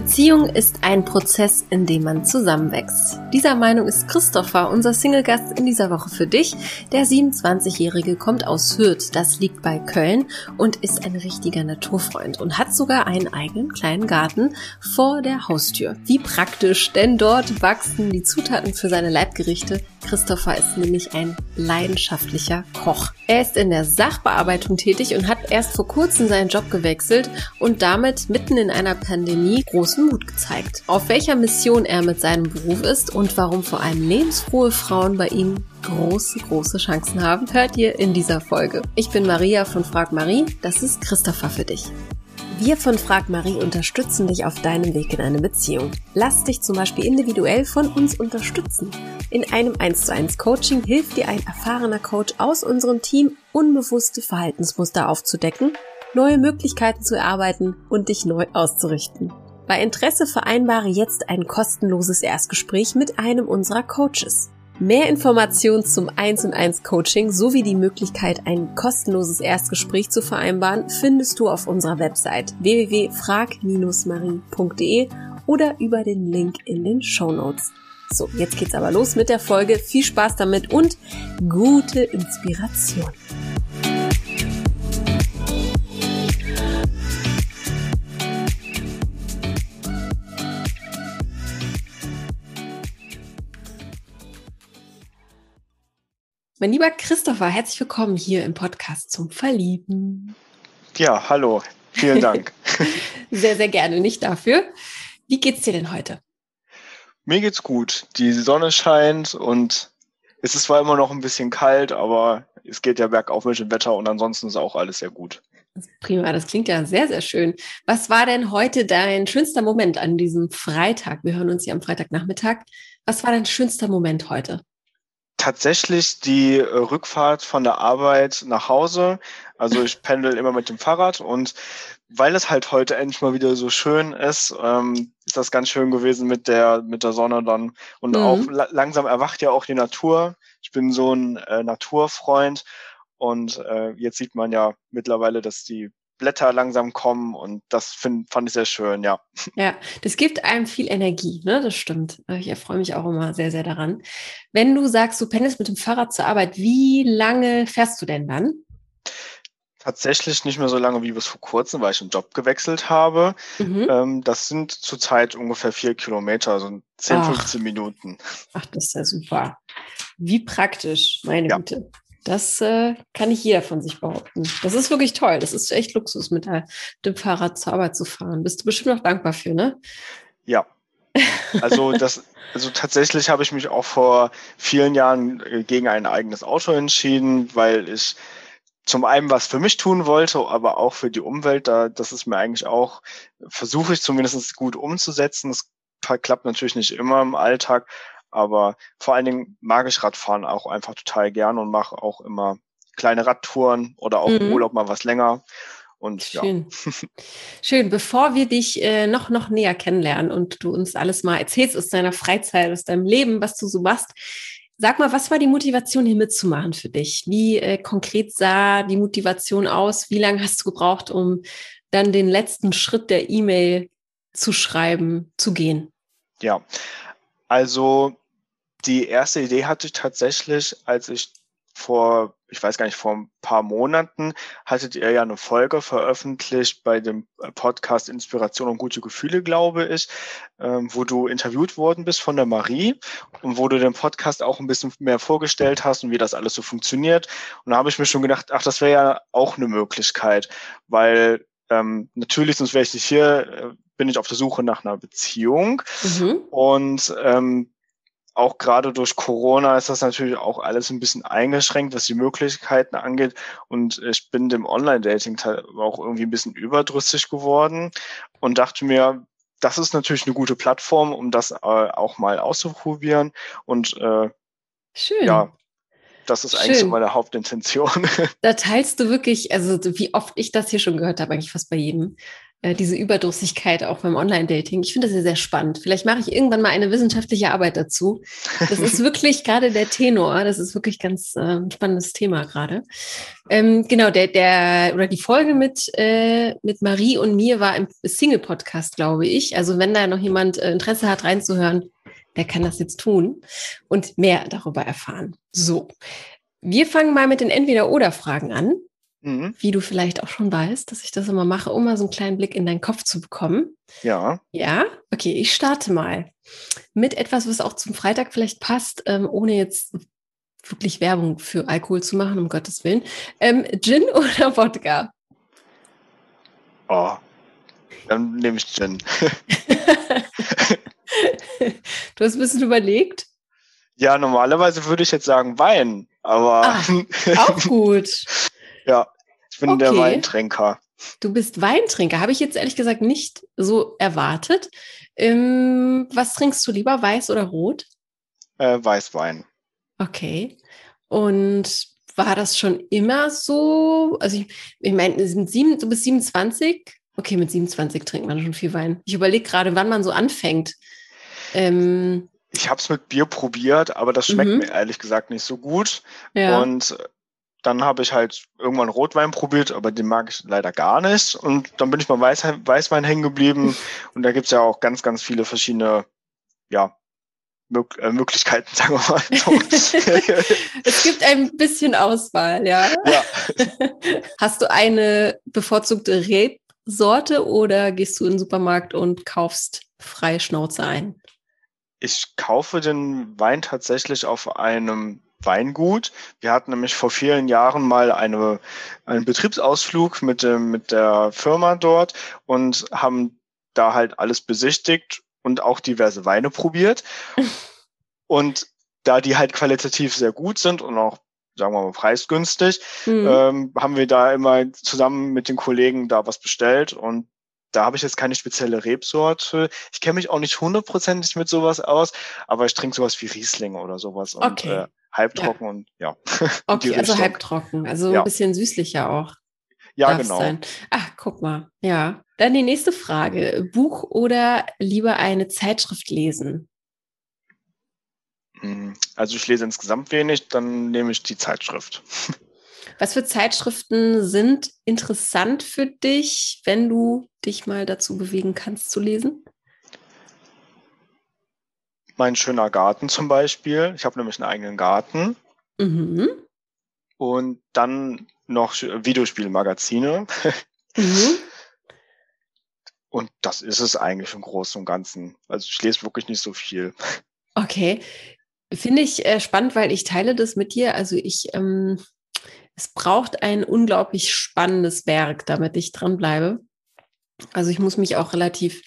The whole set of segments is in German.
Beziehung ist ein Prozess, in dem man zusammenwächst. Dieser Meinung ist Christopher, unser Single-Gast in dieser Woche für dich. Der 27-Jährige kommt aus Hürth, das liegt bei Köln und ist ein richtiger Naturfreund und hat sogar einen eigenen kleinen Garten vor der Haustür. Wie praktisch, denn dort wachsen die Zutaten für seine Leibgerichte. Christopher ist nämlich ein leidenschaftlicher Koch. Er ist in der Sachbearbeitung tätig und hat erst vor kurzem seinen Job gewechselt und damit mitten in einer Pandemie großen Mut gezeigt. Auf welcher Mission er mit seinem Beruf ist und warum vor allem lebensfrohe Frauen bei ihm große, große Chancen haben, hört ihr in dieser Folge. Ich bin Maria von Frag Marie, das ist Christopher für dich. Wir von Frag Marie unterstützen dich auf deinem Weg in eine Beziehung. Lass dich zum Beispiel individuell von uns unterstützen. In einem 1 zu 1 Coaching hilft dir ein erfahrener Coach aus unserem Team, unbewusste Verhaltensmuster aufzudecken, neue Möglichkeiten zu erarbeiten und dich neu auszurichten. Bei Interesse vereinbare jetzt ein kostenloses Erstgespräch mit einem unserer Coaches. Mehr Informationen zum 1 und 1 Coaching sowie die Möglichkeit, ein kostenloses Erstgespräch zu vereinbaren, findest du auf unserer Website www.frag-marie.de oder über den Link in den Show Notes. So, jetzt geht's aber los mit der Folge. Viel Spaß damit und gute Inspiration. Mein lieber Christopher, herzlich willkommen hier im Podcast zum Verlieben. Ja, hallo. Vielen Dank. sehr, sehr gerne, nicht dafür. Wie geht's dir denn heute? Mir geht's gut. Die Sonne scheint und es ist zwar immer noch ein bisschen kalt, aber es geht ja bergauf mit dem Wetter und ansonsten ist auch alles sehr gut. Prima, das klingt ja sehr, sehr schön. Was war denn heute dein schönster Moment an diesem Freitag? Wir hören uns ja am Freitagnachmittag. Was war dein schönster Moment heute? Tatsächlich die äh, Rückfahrt von der Arbeit nach Hause. Also ich pendel immer mit dem Fahrrad und weil es halt heute endlich mal wieder so schön ist, ähm, ist das ganz schön gewesen mit der mit der Sonne dann und mhm. auch la langsam erwacht ja auch die Natur. Ich bin so ein äh, Naturfreund und äh, jetzt sieht man ja mittlerweile, dass die Blätter langsam kommen und das find, fand ich sehr schön, ja. Ja, das gibt einem viel Energie, ne? Das stimmt. Ich erfreue mich auch immer sehr, sehr daran. Wenn du sagst, du pendelst mit dem Fahrrad zur Arbeit, wie lange fährst du denn dann? Tatsächlich nicht mehr so lange wie bis vor kurzem, weil ich einen Job gewechselt habe. Mhm. Ähm, das sind zurzeit ungefähr vier Kilometer, also 10, Ach. 15 Minuten. Ach, das ist ja super. Wie praktisch, meine ja. Güte. Das äh, kann nicht jeder von sich behaupten. Das ist wirklich toll. Das ist echt Luxus, mit dem Fahrrad zur Arbeit zu fahren. Bist du bestimmt auch dankbar für, ne? Ja. Also das, also tatsächlich habe ich mich auch vor vielen Jahren äh, gegen ein eigenes Auto entschieden, weil ich zum einen was für mich tun wollte, aber auch für die Umwelt. Da, das ist mir eigentlich auch, versuche ich zumindest gut umzusetzen. Das klappt natürlich nicht immer im Alltag, aber vor allen Dingen mag ich Radfahren auch einfach total gern und mache auch immer kleine Radtouren oder auch mhm. im Urlaub mal was länger. Und Schön. ja. Schön. Bevor wir dich äh, noch, noch näher kennenlernen und du uns alles mal erzählst aus deiner Freizeit, aus deinem Leben, was du so machst, sag mal, was war die Motivation, hier mitzumachen für dich? Wie äh, konkret sah die Motivation aus? Wie lange hast du gebraucht, um dann den letzten Schritt der E-Mail zu schreiben, zu gehen? Ja, also die erste Idee hatte ich tatsächlich, als ich vor, ich weiß gar nicht, vor ein paar Monaten hattet ihr ja eine Folge veröffentlicht bei dem Podcast Inspiration und gute Gefühle, glaube ich, ähm, wo du interviewt worden bist von der Marie und wo du den Podcast auch ein bisschen mehr vorgestellt hast und wie das alles so funktioniert. Und da habe ich mir schon gedacht, ach, das wäre ja auch eine Möglichkeit, weil ähm, natürlich, sonst wäre ich nicht hier, äh, bin ich auf der Suche nach einer Beziehung. Mhm. Und ähm, auch gerade durch Corona ist das natürlich auch alles ein bisschen eingeschränkt, was die Möglichkeiten angeht. Und ich bin dem Online-Dating auch irgendwie ein bisschen überdrüssig geworden und dachte mir, das ist natürlich eine gute Plattform, um das äh, auch mal auszuprobieren. Und äh, Schön. ja, das ist eigentlich Schön. so meine Hauptintention. Da teilst du wirklich, also wie oft ich das hier schon gehört habe, eigentlich fast bei jedem, äh, diese Überdossigkeit auch beim Online-Dating. Ich finde das ja sehr spannend. Vielleicht mache ich irgendwann mal eine wissenschaftliche Arbeit dazu. Das ist wirklich gerade der Tenor. Das ist wirklich ganz äh, spannendes Thema gerade. Ähm, genau, der, der oder die Folge mit, äh, mit Marie und mir war im Single-Podcast, glaube ich. Also wenn da noch jemand äh, Interesse hat, reinzuhören, der kann das jetzt tun und mehr darüber erfahren. So. Wir fangen mal mit den Entweder-Oder-Fragen an. Mhm. Wie du vielleicht auch schon weißt, dass ich das immer mache, um mal so einen kleinen Blick in deinen Kopf zu bekommen. Ja. Ja, okay, ich starte mal mit etwas, was auch zum Freitag vielleicht passt, ähm, ohne jetzt wirklich Werbung für Alkohol zu machen, um Gottes Willen. Ähm, Gin oder Wodka? Oh, dann nehme ich Gin. du hast ein bisschen überlegt? Ja, normalerweise würde ich jetzt sagen Wein, aber. Ah, auch gut. Ja, ich bin okay. der Weintrinker. Du bist Weintrinker. Habe ich jetzt ehrlich gesagt nicht so erwartet. Ähm, was trinkst du lieber, weiß oder rot? Äh, Weißwein. Okay. Und war das schon immer so? Also ich, ich meine, du bist 27. Okay, mit 27 trinkt man schon viel Wein. Ich überlege gerade, wann man so anfängt. Ähm, ich habe es mit Bier probiert, aber das schmeckt mhm. mir ehrlich gesagt nicht so gut. Ja. Und dann habe ich halt irgendwann Rotwein probiert, aber den mag ich leider gar nicht. Und dann bin ich beim Weiß Weißwein hängen geblieben. Und da gibt's ja auch ganz, ganz viele verschiedene, ja, Mög äh, Möglichkeiten, sagen wir mal. es gibt ein bisschen Auswahl, ja. ja. Hast du eine bevorzugte Rebsorte oder gehst du in den Supermarkt und kaufst freie Schnauze ein? Ich kaufe den Wein tatsächlich auf einem Weingut. Wir hatten nämlich vor vielen Jahren mal eine, einen Betriebsausflug mit, dem, mit der Firma dort und haben da halt alles besichtigt und auch diverse Weine probiert. und da die halt qualitativ sehr gut sind und auch, sagen wir mal, preisgünstig, mhm. ähm, haben wir da immer zusammen mit den Kollegen da was bestellt und da habe ich jetzt keine spezielle Rebsorte. Ich kenne mich auch nicht hundertprozentig mit sowas aus, aber ich trinke sowas wie Riesling oder sowas. Und okay. äh, halbtrocken ja. und ja. Okay, also halbtrocken, also ja. ein bisschen süßlicher auch. Ja, genau. Sein. Ach, guck mal. Ja. Dann die nächste Frage. Buch oder lieber eine Zeitschrift lesen? Hm, also ich lese insgesamt wenig, dann nehme ich die Zeitschrift. Was für Zeitschriften sind interessant für dich, wenn du dich mal dazu bewegen kannst zu lesen? Mein schöner Garten zum Beispiel. Ich habe nämlich einen eigenen Garten. Mhm. Und dann noch Videospielmagazine. Mhm. Und das ist es eigentlich im Großen und Ganzen. Also ich lese wirklich nicht so viel. Okay. Finde ich äh, spannend, weil ich teile das mit dir. Also ich, ähm, es braucht ein unglaublich spannendes Werk, damit ich dranbleibe. Also ich muss mich auch relativ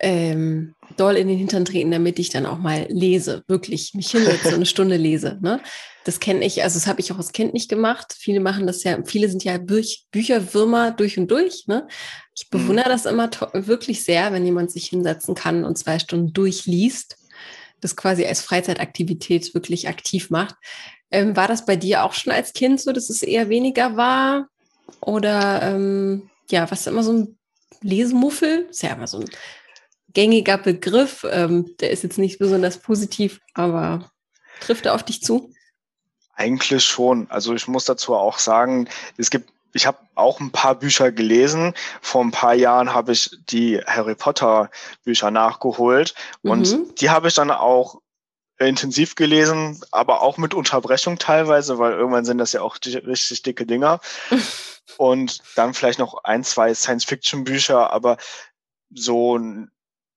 ähm, doll in den Hintern treten, damit ich dann auch mal lese, wirklich mich hinsetze und eine Stunde lese. Ne? Das kenne ich, also das habe ich auch als Kind nicht gemacht. Viele machen das ja, viele sind ja Büch Bücherwürmer durch und durch. Ne? Ich mhm. bewundere das immer wirklich sehr, wenn jemand sich hinsetzen kann und zwei Stunden durchliest, das quasi als Freizeitaktivität wirklich aktiv macht. Ähm, war das bei dir auch schon als Kind so, dass es eher weniger war? Oder ähm, ja, was immer so ein Lesemuffel? Ist ja immer so ein gängiger Begriff. Ähm, der ist jetzt nicht besonders positiv, aber trifft er auf dich zu? Eigentlich schon. Also ich muss dazu auch sagen, es gibt ich habe auch ein paar Bücher gelesen. Vor ein paar Jahren habe ich die Harry Potter Bücher nachgeholt und mhm. die habe ich dann auch intensiv gelesen, aber auch mit Unterbrechung teilweise, weil irgendwann sind das ja auch richtig dicke Dinger. und dann vielleicht noch ein, zwei Science-Fiction-Bücher, aber so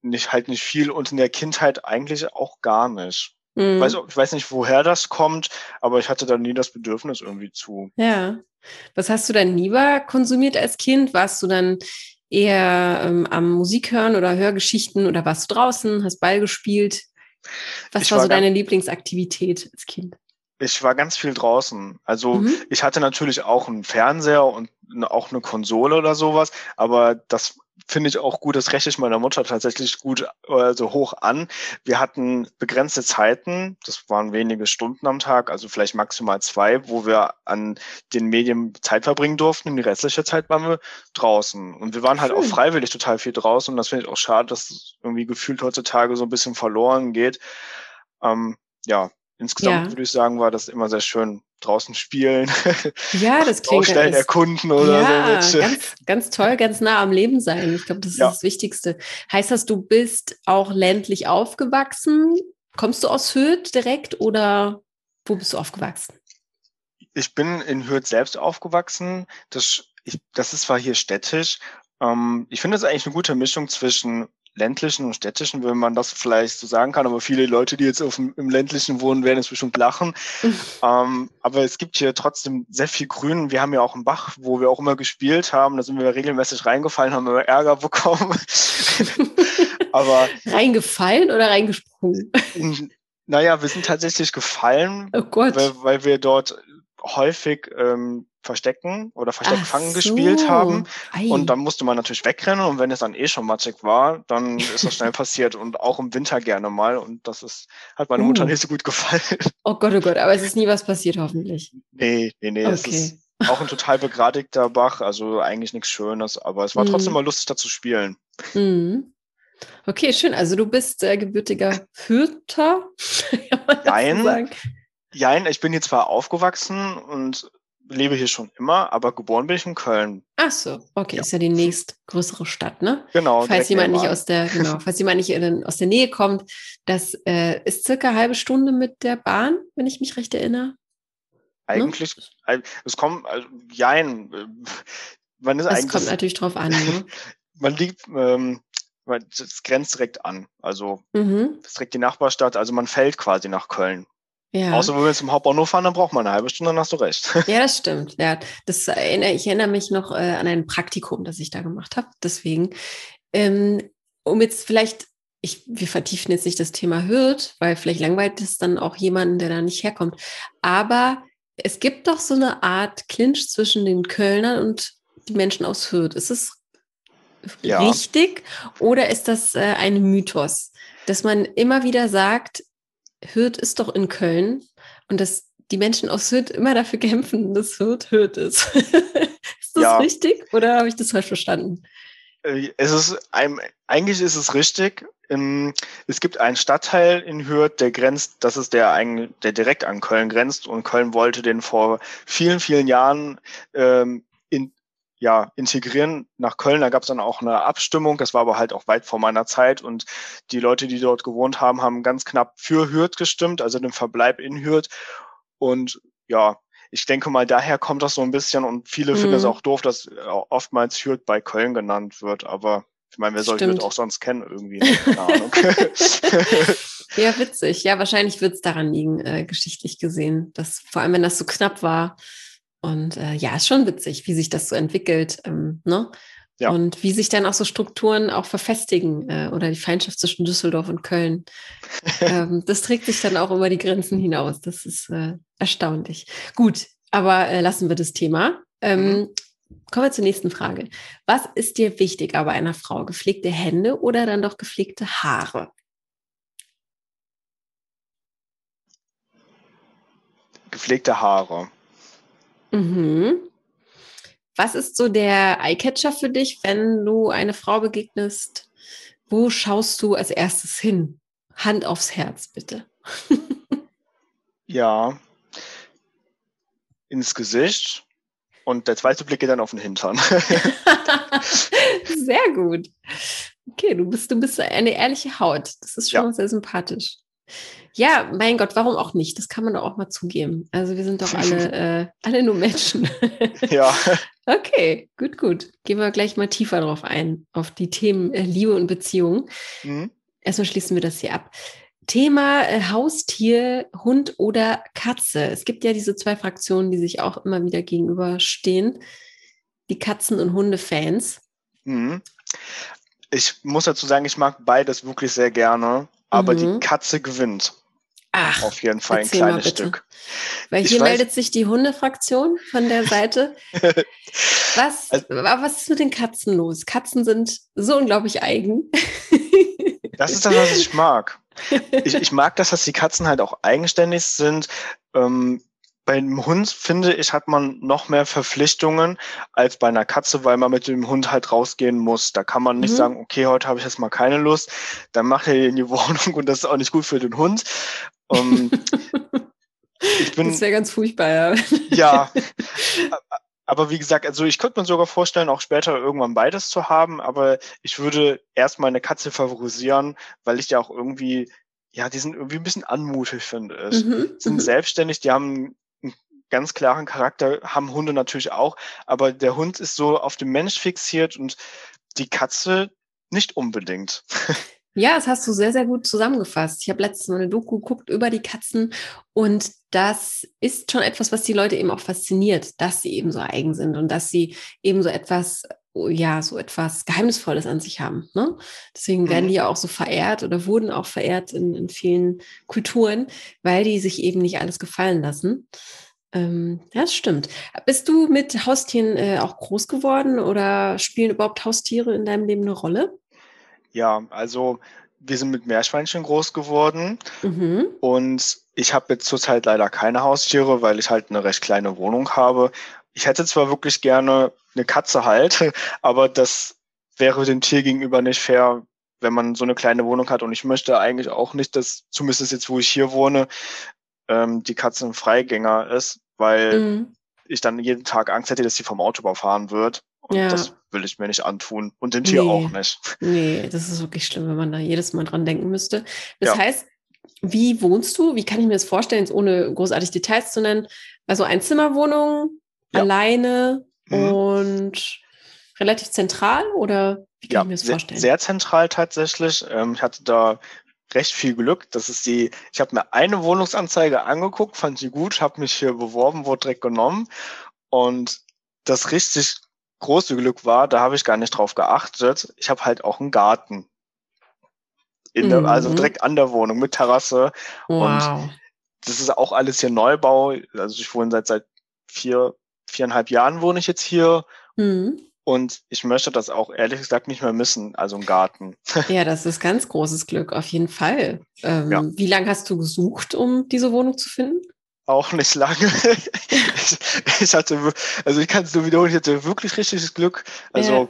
nicht halt nicht viel und in der Kindheit eigentlich auch gar nicht. Mhm. Weiß, ich weiß nicht, woher das kommt, aber ich hatte da nie das Bedürfnis irgendwie zu. Ja. Was hast du dann lieber konsumiert als Kind? Warst du dann eher ähm, am Musik hören oder Hörgeschichten oder warst du draußen, hast Ball gespielt? Was ich war so deine Lieblingsaktivität als Kind? Ich war ganz viel draußen. Also mhm. ich hatte natürlich auch einen Fernseher und auch eine Konsole oder sowas, aber das finde ich auch gut, das rechne ich meiner Mutter tatsächlich gut also hoch an. Wir hatten begrenzte Zeiten, das waren wenige Stunden am Tag, also vielleicht maximal zwei, wo wir an den Medien Zeit verbringen durften. Und die restliche Zeit waren wir draußen. Und wir waren halt Schön. auch freiwillig total viel draußen. Und das finde ich auch schade, dass irgendwie gefühlt heutzutage so ein bisschen verloren geht. Ähm, ja, insgesamt ja. würde ich sagen, war das immer sehr schön, draußen spielen. Ja, das klingt Baustellen ganz, erkunden oder ja, so. Ganz, ganz toll, ganz nah am Leben sein. Ich glaube, das ist ja. das Wichtigste. Heißt das, du bist auch ländlich aufgewachsen? Kommst du aus Hürth direkt oder wo bist du aufgewachsen? Ich bin in Hürth selbst aufgewachsen. Das, ich, das ist zwar hier städtisch. Ähm, ich finde das eigentlich eine gute Mischung zwischen ländlichen und städtischen, wenn man das vielleicht so sagen kann. Aber viele Leute, die jetzt auf dem, im ländlichen wohnen, werden jetzt bestimmt lachen. ähm, aber es gibt hier trotzdem sehr viel Grün. Wir haben ja auch einen Bach, wo wir auch immer gespielt haben. Da sind wir regelmäßig reingefallen, haben immer Ärger bekommen. aber reingefallen oder reingesprungen? Naja, wir sind tatsächlich gefallen, oh. Weil, weil wir dort häufig ähm, Verstecken oder Versteckfangen so. gespielt haben. Ei. Und dann musste man natürlich wegrennen und wenn es dann eh schon matschig war, dann ist das schnell passiert und auch im Winter gerne mal und das ist, hat meine uh. Mutter nicht so gut gefallen. Oh Gott, oh Gott, aber es ist nie was passiert hoffentlich. Nee, nee, nee, okay. es ist auch ein total begradigter Bach, also eigentlich nichts Schönes, aber es war mhm. trotzdem mal lustig da zu spielen. Mhm. Okay, schön. Also du bist äh, gebürtiger Fürther. Jein. Jein, ich bin hier zwar aufgewachsen und lebe hier schon immer, aber geboren bin ich in Köln. Ach so, okay, ja. ist ja die nächstgrößere Stadt, ne? Genau. Falls jemand nicht aus der, genau, falls jemand nicht in, aus der Nähe kommt, das äh, ist circa eine halbe Stunde mit der Bahn, wenn ich mich recht erinnere. Eigentlich, ne? es kommt, also, jein, man ist das eigentlich. kommt natürlich drauf an, ne? man liegt, ähm, es grenzt direkt an. Also, mhm. es ist direkt die Nachbarstadt, also man fällt quasi nach Köln. Ja. Außer wenn wir zum Hauptbahnhof fahren, dann braucht man eine halbe Stunde, dann hast du recht. Ja, das stimmt. Ja, das erinnere, ich erinnere mich noch äh, an ein Praktikum, das ich da gemacht habe. Deswegen, ähm, um jetzt vielleicht, ich, wir vertiefen jetzt nicht das Thema Hürth, weil vielleicht langweilt es dann auch jemanden, der da nicht herkommt. Aber es gibt doch so eine Art Clinch zwischen den Kölnern und die Menschen aus Hürth. Ist es ja. richtig oder ist das äh, ein Mythos, dass man immer wieder sagt, Hürth ist doch in Köln und dass die Menschen aus Hürth immer dafür kämpfen, dass Hürth Hürth ist. ist das ja. richtig oder habe ich das falsch verstanden? Äh, es ist ein, eigentlich ist es richtig. Es gibt einen Stadtteil in Hürth, der grenzt, das ist der, der direkt an Köln grenzt und Köln wollte den vor vielen, vielen Jahren ähm, ja, integrieren nach Köln. Da gab es dann auch eine Abstimmung. Das war aber halt auch weit vor meiner Zeit. Und die Leute, die dort gewohnt haben, haben ganz knapp für Hürth gestimmt, also den Verbleib in Hürth. Und ja, ich denke mal, daher kommt das so ein bisschen. Und viele mhm. finden es auch doof, dass oftmals Hürth bei Köln genannt wird. Aber ich meine, wer soll Hürth auch sonst kennen irgendwie? Ne? Keine Ahnung. ja, witzig. Ja, wahrscheinlich wird es daran liegen, äh, geschichtlich gesehen, dass vor allem, wenn das so knapp war, und äh, ja, ist schon witzig, wie sich das so entwickelt. Ähm, ne? Ja. Und wie sich dann auch so Strukturen auch verfestigen äh, oder die Feindschaft zwischen Düsseldorf und Köln. ähm, das trägt sich dann auch über die Grenzen hinaus. Das ist äh, erstaunlich. Gut, aber äh, lassen wir das Thema. Ähm, mhm. Kommen wir zur nächsten Frage. Was ist dir wichtiger bei einer Frau? Gepflegte Hände oder dann doch gepflegte Haare? Gepflegte Haare. Mhm. Was ist so der Eyecatcher für dich, wenn du eine Frau begegnest? Wo schaust du als erstes hin? Hand aufs Herz, bitte. ja, ins Gesicht und der zweite Blick geht dann auf den Hintern. sehr gut. Okay, du bist, du bist eine ehrliche Haut. Das ist schon ja. sehr sympathisch. Ja, mein Gott, warum auch nicht? Das kann man doch auch mal zugeben. Also wir sind doch alle, äh, alle nur Menschen. ja. Okay, gut, gut. Gehen wir gleich mal tiefer drauf ein, auf die Themen äh, Liebe und Beziehung. Mhm. Erstmal schließen wir das hier ab. Thema äh, Haustier, Hund oder Katze. Es gibt ja diese zwei Fraktionen, die sich auch immer wieder gegenüberstehen. Die Katzen- und Hundefans. Mhm. Ich muss dazu sagen, ich mag beides wirklich sehr gerne aber mhm. die Katze gewinnt. Ach, auf jeden Fall ein kleines Stück. Weil hier meldet sich die Hundefraktion von der Seite. was, also, was ist mit den Katzen los? Katzen sind so unglaublich eigen. das ist das, was ich mag. Ich, ich mag das, dass die Katzen halt auch eigenständig sind. Ähm, bei einem Hund, finde ich, hat man noch mehr Verpflichtungen als bei einer Katze, weil man mit dem Hund halt rausgehen muss. Da kann man nicht mhm. sagen, okay, heute habe ich jetzt mal keine Lust, dann macht er in die Wohnung und das ist auch nicht gut für den Hund. Um, ich bin, das wäre ganz furchtbar, ja. Ja, aber wie gesagt, also ich könnte mir sogar vorstellen, auch später irgendwann beides zu haben, aber ich würde erstmal eine Katze favorisieren, weil ich ja auch irgendwie, ja, die sind irgendwie ein bisschen anmutig, finde ich. Mhm. Sind mhm. selbstständig, die haben ganz klaren Charakter haben Hunde natürlich auch, aber der Hund ist so auf den Mensch fixiert und die Katze nicht unbedingt. Ja, das hast du sehr, sehr gut zusammengefasst. Ich habe letztens mal eine Doku geguckt über die Katzen und das ist schon etwas, was die Leute eben auch fasziniert, dass sie eben so eigen sind und dass sie eben so etwas, ja, so etwas Geheimnisvolles an sich haben. Ne? Deswegen werden mhm. die ja auch so verehrt oder wurden auch verehrt in, in vielen Kulturen, weil die sich eben nicht alles gefallen lassen. Ähm, das stimmt. Bist du mit Haustieren äh, auch groß geworden oder spielen überhaupt Haustiere in deinem Leben eine Rolle? Ja, also wir sind mit Meerschweinchen groß geworden mhm. und ich habe jetzt zurzeit leider keine Haustiere, weil ich halt eine recht kleine Wohnung habe. Ich hätte zwar wirklich gerne eine Katze halt, aber das wäre dem Tier gegenüber nicht fair, wenn man so eine kleine Wohnung hat und ich möchte eigentlich auch nicht, dass zumindest jetzt, wo ich hier wohne, ähm, die Katze ein Freigänger ist, weil mhm. ich dann jeden Tag Angst hätte, dass sie vom Auto überfahren wird. Und ja. das will ich mir nicht antun. Und dem Tier nee. auch nicht. Nee, das ist wirklich schlimm, wenn man da jedes Mal dran denken müsste. Das ja. heißt, wie wohnst du? Wie kann ich mir das vorstellen, ohne großartig Details zu nennen? Also Einzimmerwohnung, ja. alleine mhm. und relativ zentral oder wie kann ja, ich mir das vorstellen? Sehr, sehr zentral tatsächlich. Ähm, ich hatte da recht viel Glück. Das ist die, ich habe mir eine Wohnungsanzeige angeguckt, fand sie gut, habe mich hier beworben, wurde direkt genommen. Und das richtig große Glück war, da habe ich gar nicht drauf geachtet. Ich habe halt auch einen Garten. In der, also mhm. Also direkt an der Wohnung mit Terrasse. Wow. Und das ist auch alles hier Neubau. Also ich wohne seit seit vier, viereinhalb Jahren wohne ich jetzt hier. Mhm. Und ich möchte das auch ehrlich gesagt nicht mehr missen, also ein Garten. Ja, das ist ganz großes Glück, auf jeden Fall. Ähm, ja. Wie lange hast du gesucht, um diese Wohnung zu finden? Auch nicht lange. ich, ich, hatte, also ich kann es nur wiederholen, ich hatte wirklich richtiges Glück. Also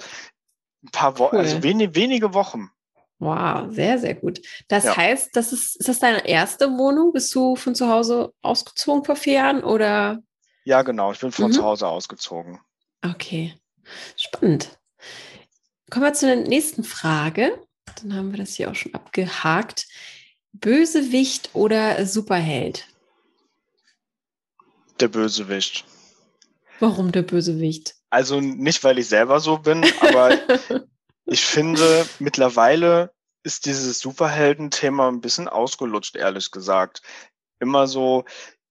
ein paar Wochen, also cool. also wenig, wenige Wochen. Wow, sehr, sehr gut. Das ja. heißt, das ist, ist das deine erste Wohnung? Bist du von zu Hause ausgezogen vor vier Jahren oder? Ja, genau. Ich bin von mhm. zu Hause ausgezogen. Okay. Spannend. Kommen wir zur nächsten Frage. Dann haben wir das hier auch schon abgehakt. Bösewicht oder Superheld? Der Bösewicht. Warum der Bösewicht? Also nicht, weil ich selber so bin, aber ich finde, mittlerweile ist dieses Superhelden-Thema ein bisschen ausgelutscht, ehrlich gesagt. Immer so,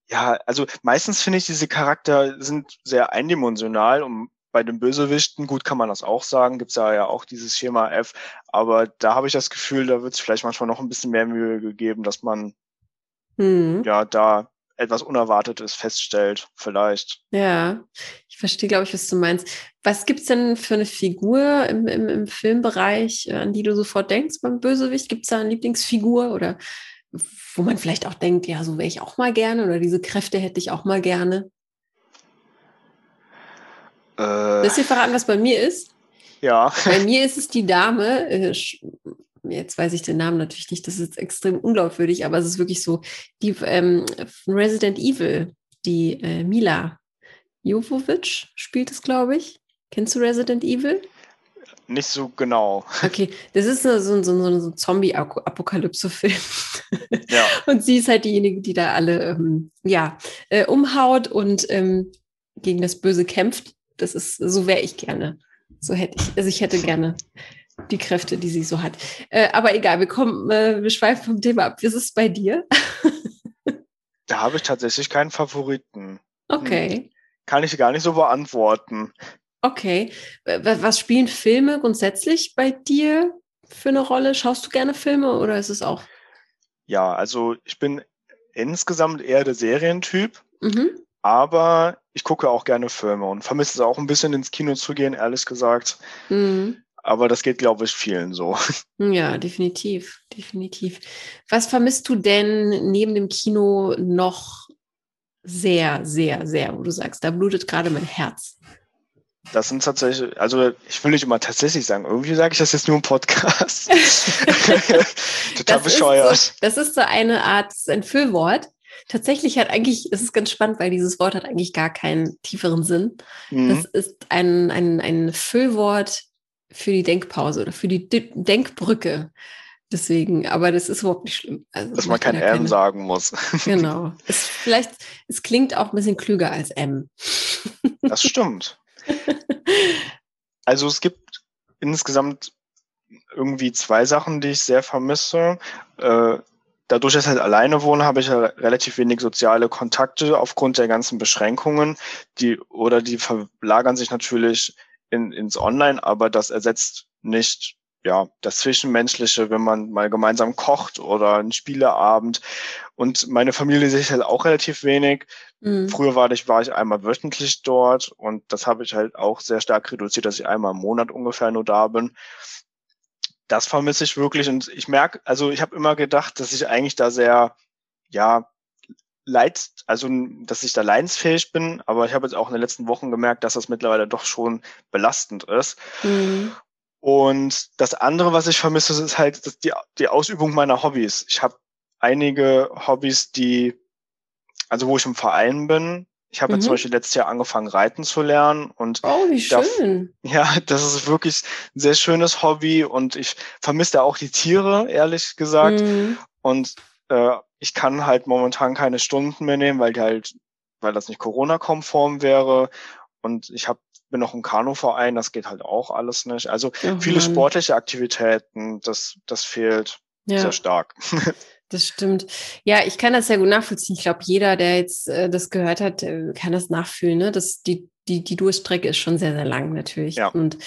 ja, also meistens finde ich, diese Charakter sind sehr eindimensional und bei den Bösewichten, gut kann man das auch sagen, gibt es ja, ja auch dieses Schema F, aber da habe ich das Gefühl, da wird es vielleicht manchmal noch ein bisschen mehr Mühe gegeben, dass man hm. ja da etwas Unerwartetes feststellt, vielleicht. Ja, ich verstehe, glaube ich, was du meinst. Was gibt es denn für eine Figur im, im, im Filmbereich, äh, an die du sofort denkst beim Bösewicht? Gibt es da eine Lieblingsfigur oder wo man vielleicht auch denkt, ja, so wäre ich auch mal gerne oder diese Kräfte hätte ich auch mal gerne? Äh, Willst du verraten, was bei mir ist? Ja. Bei mir ist es die Dame, äh, jetzt weiß ich den Namen natürlich nicht, das ist extrem unglaubwürdig, aber es ist wirklich so, die ähm, Resident Evil, die äh, Mila Jovovich spielt es, glaube ich. Kennst du Resident Evil? Nicht so genau. Okay, das ist so, so, so, so ein Zombie-Apokalypse-Film. Ja. Und sie ist halt diejenige, die da alle ähm, ja, äh, umhaut und ähm, gegen das Böse kämpft das ist, so wäre ich gerne. So hätte ich, also ich hätte gerne die Kräfte, die sie so hat. Äh, aber egal, wir kommen, äh, wir schweifen vom Thema ab. Wie ist es bei dir? da habe ich tatsächlich keinen Favoriten. Okay. Hm. Kann ich gar nicht so beantworten. Okay. Was spielen Filme grundsätzlich bei dir für eine Rolle? Schaust du gerne Filme oder ist es auch? Ja, also ich bin insgesamt eher der Serientyp. Mhm. Aber ich gucke auch gerne Filme und vermisse es auch ein bisschen ins Kino zu gehen, ehrlich gesagt. Mhm. Aber das geht, glaube ich, vielen so. Ja, definitiv, definitiv. Was vermisst du denn neben dem Kino noch sehr, sehr, sehr, wo du sagst, da blutet gerade mein Herz? Das sind tatsächlich, also ich will nicht immer tatsächlich sagen, irgendwie sage ich das jetzt nur im Podcast. Total das bescheuert. Ist so, das ist so eine Art, ein Füllwort. Tatsächlich hat eigentlich, es ist ganz spannend, weil dieses Wort hat eigentlich gar keinen tieferen Sinn. Mhm. Das ist ein, ein, ein Füllwort für die Denkpause oder für die D Denkbrücke. Deswegen, aber das ist überhaupt nicht schlimm. Also, Dass man kein M keine... sagen muss. Genau. Es, vielleicht, es klingt auch ein bisschen klüger als M. Das stimmt. Also es gibt insgesamt irgendwie zwei Sachen, die ich sehr vermisse. Äh, dadurch, dass ich halt alleine wohne, habe ich ja relativ wenig soziale Kontakte aufgrund der ganzen Beschränkungen. Die oder die verlagern sich natürlich in, ins Online, aber das ersetzt nicht ja, das Zwischenmenschliche, wenn man mal gemeinsam kocht oder ein Spieleabend. Und meine Familie sich halt auch relativ wenig. Mhm. Früher war ich, war ich einmal wöchentlich dort und das habe ich halt auch sehr stark reduziert, dass ich einmal im Monat ungefähr nur da bin. Das vermisse ich wirklich und ich merke, also ich habe immer gedacht, dass ich eigentlich da sehr, ja, leid, also dass ich da leidensfähig bin, aber ich habe jetzt auch in den letzten Wochen gemerkt, dass das mittlerweile doch schon belastend ist. Mhm. Und das andere, was ich vermisse, ist halt die, die Ausübung meiner Hobbys. Ich habe einige Hobbys, die, also wo ich im Verein bin. Ich habe mhm. zum Beispiel letztes Jahr angefangen, Reiten zu lernen. Und oh, wie schön. Da, ja, das ist wirklich ein sehr schönes Hobby und ich vermisse auch die Tiere, ehrlich gesagt. Mhm. Und äh, ich kann halt momentan keine Stunden mehr nehmen, weil die halt, weil das nicht Corona-konform wäre. Und ich habe bin noch im Kanuverein, das geht halt auch alles nicht. Also oh, viele Mann. sportliche Aktivitäten, das, das fehlt ja. sehr stark. Das stimmt. Ja, ich kann das sehr gut nachvollziehen. Ich glaube, jeder, der jetzt äh, das gehört hat, äh, kann das nachfühlen. Ne? Das, die, die, die Durststrecke ist schon sehr, sehr lang natürlich. Ja. Und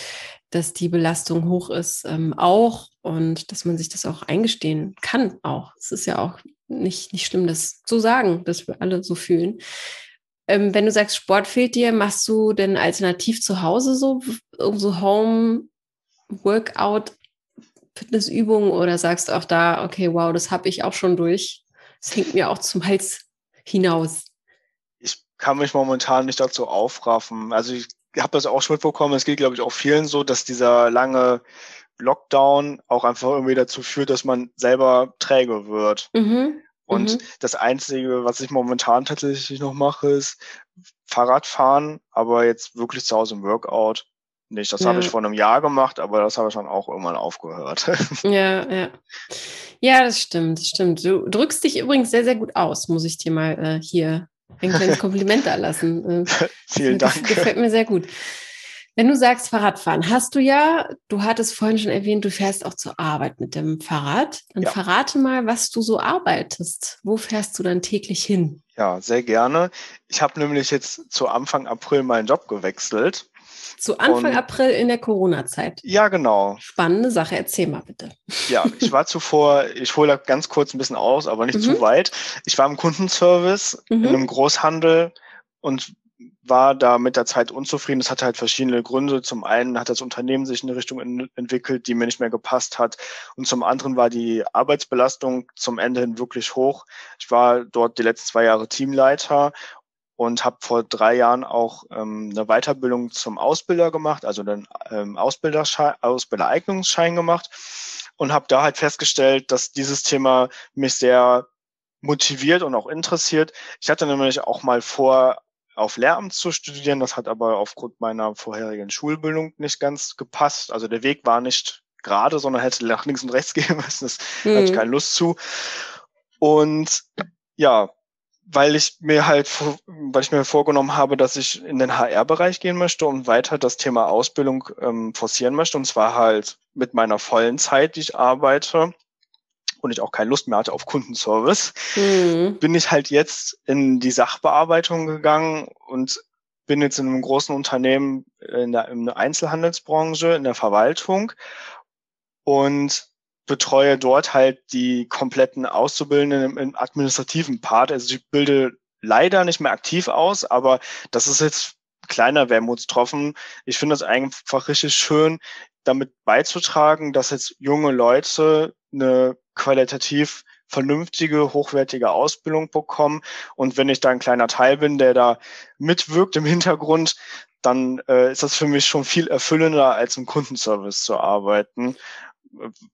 dass die Belastung hoch ist, ähm, auch. Und dass man sich das auch eingestehen kann, auch. Es ist ja auch nicht, nicht schlimm, das zu sagen, dass wir alle so fühlen. Ähm, wenn du sagst, Sport fehlt dir, machst du denn alternativ zu Hause so, so Home Workout Fitnessübungen oder sagst du auch da, okay, wow, das habe ich auch schon durch. Das hängt mir auch zum Hals hinaus. Ich kann mich momentan nicht dazu aufraffen. Also ich habe das auch schon mitbekommen. Es geht, glaube ich, auch vielen so, dass dieser lange Lockdown auch einfach irgendwie dazu führt, dass man selber träge wird. Mhm. Und mhm. das Einzige, was ich momentan tatsächlich noch mache, ist Fahrradfahren, aber jetzt wirklich zu Hause im Workout nicht. Das ja. habe ich vor einem Jahr gemacht, aber das habe ich dann auch irgendwann aufgehört. Ja, ja. Ja, das stimmt, das stimmt. Du drückst dich übrigens sehr, sehr gut aus, muss ich dir mal äh, hier ein kleines Kompliment da lassen. Äh, Vielen Dank. Gefällt mir sehr gut. Wenn du sagst Fahrradfahren, hast du ja, du hattest vorhin schon erwähnt, du fährst auch zur Arbeit mit dem Fahrrad. Dann ja. verrate mal, was du so arbeitest. Wo fährst du dann täglich hin? Ja, sehr gerne. Ich habe nämlich jetzt zu Anfang April meinen Job gewechselt. Zu Anfang Und, April in der Corona-Zeit. Ja, genau. Spannende Sache. Erzähl mal bitte. Ja, ich war zuvor, ich hole da ganz kurz ein bisschen aus, aber nicht mhm. zu weit. Ich war im Kundenservice mhm. in einem Großhandel und war da mit der Zeit unzufrieden. Das hatte halt verschiedene Gründe. Zum einen hat das Unternehmen sich in eine Richtung in, entwickelt, die mir nicht mehr gepasst hat. Und zum anderen war die Arbeitsbelastung zum Ende hin wirklich hoch. Ich war dort die letzten zwei Jahre Teamleiter und habe vor drei Jahren auch ähm, eine Weiterbildung zum Ausbilder gemacht, also einen ähm, Ausbildereignungsschein gemacht und habe da halt festgestellt, dass dieses Thema mich sehr motiviert und auch interessiert. Ich hatte nämlich auch mal vor, auf Lehramt zu studieren. Das hat aber aufgrund meiner vorherigen Schulbildung nicht ganz gepasst. Also der Weg war nicht gerade, sondern hätte nach links und rechts gehen müssen. Das mhm. hatte ich mhm. keine Lust zu. Und ja, weil ich mir halt, weil ich mir vorgenommen habe, dass ich in den HR-Bereich gehen möchte und weiter das Thema Ausbildung ähm, forcieren möchte. Und zwar halt mit meiner vollen Zeit, die ich arbeite und ich auch keine Lust mehr hatte auf Kundenservice, mhm. bin ich halt jetzt in die Sachbearbeitung gegangen und bin jetzt in einem großen Unternehmen in der, in der Einzelhandelsbranche, in der Verwaltung. Und betreue dort halt die kompletten Auszubildenden im, im administrativen Part. Also ich bilde leider nicht mehr aktiv aus, aber das ist jetzt kleiner Wermutstropfen. Ich finde es einfach richtig schön, damit beizutragen, dass jetzt junge Leute eine qualitativ vernünftige, hochwertige Ausbildung bekommen. Und wenn ich da ein kleiner Teil bin, der da mitwirkt im Hintergrund, dann äh, ist das für mich schon viel erfüllender, als im Kundenservice zu arbeiten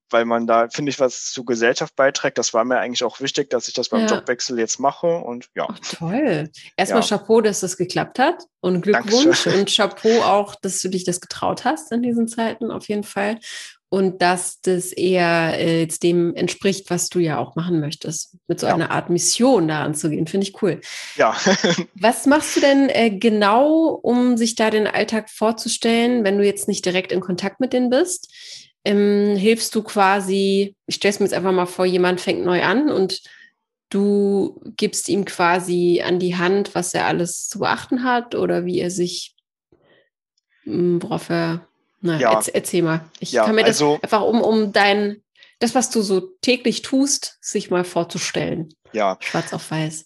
weil man da, finde ich, was zur Gesellschaft beiträgt. Das war mir eigentlich auch wichtig, dass ich das beim ja. Jobwechsel jetzt mache und ja. Ach, toll. Erstmal ja. Chapeau, dass das geklappt hat und Glückwunsch Dankeschön. und Chapeau auch, dass du dich das getraut hast in diesen Zeiten auf jeden Fall und dass das eher äh, jetzt dem entspricht, was du ja auch machen möchtest, mit so ja. einer Art Mission da anzugehen, finde ich cool. Ja. was machst du denn äh, genau, um sich da den Alltag vorzustellen, wenn du jetzt nicht direkt in Kontakt mit denen bist? Ähm, hilfst du quasi, ich stelle es mir jetzt einfach mal vor, jemand fängt neu an und du gibst ihm quasi an die Hand, was er alles zu beachten hat oder wie er sich, hm, worauf er, na, ja. erzähl, erzähl mal. Ich ja, kann mir das also, einfach um, um dein, das, was du so täglich tust, sich mal vorzustellen. Ja. Schwarz auf weiß.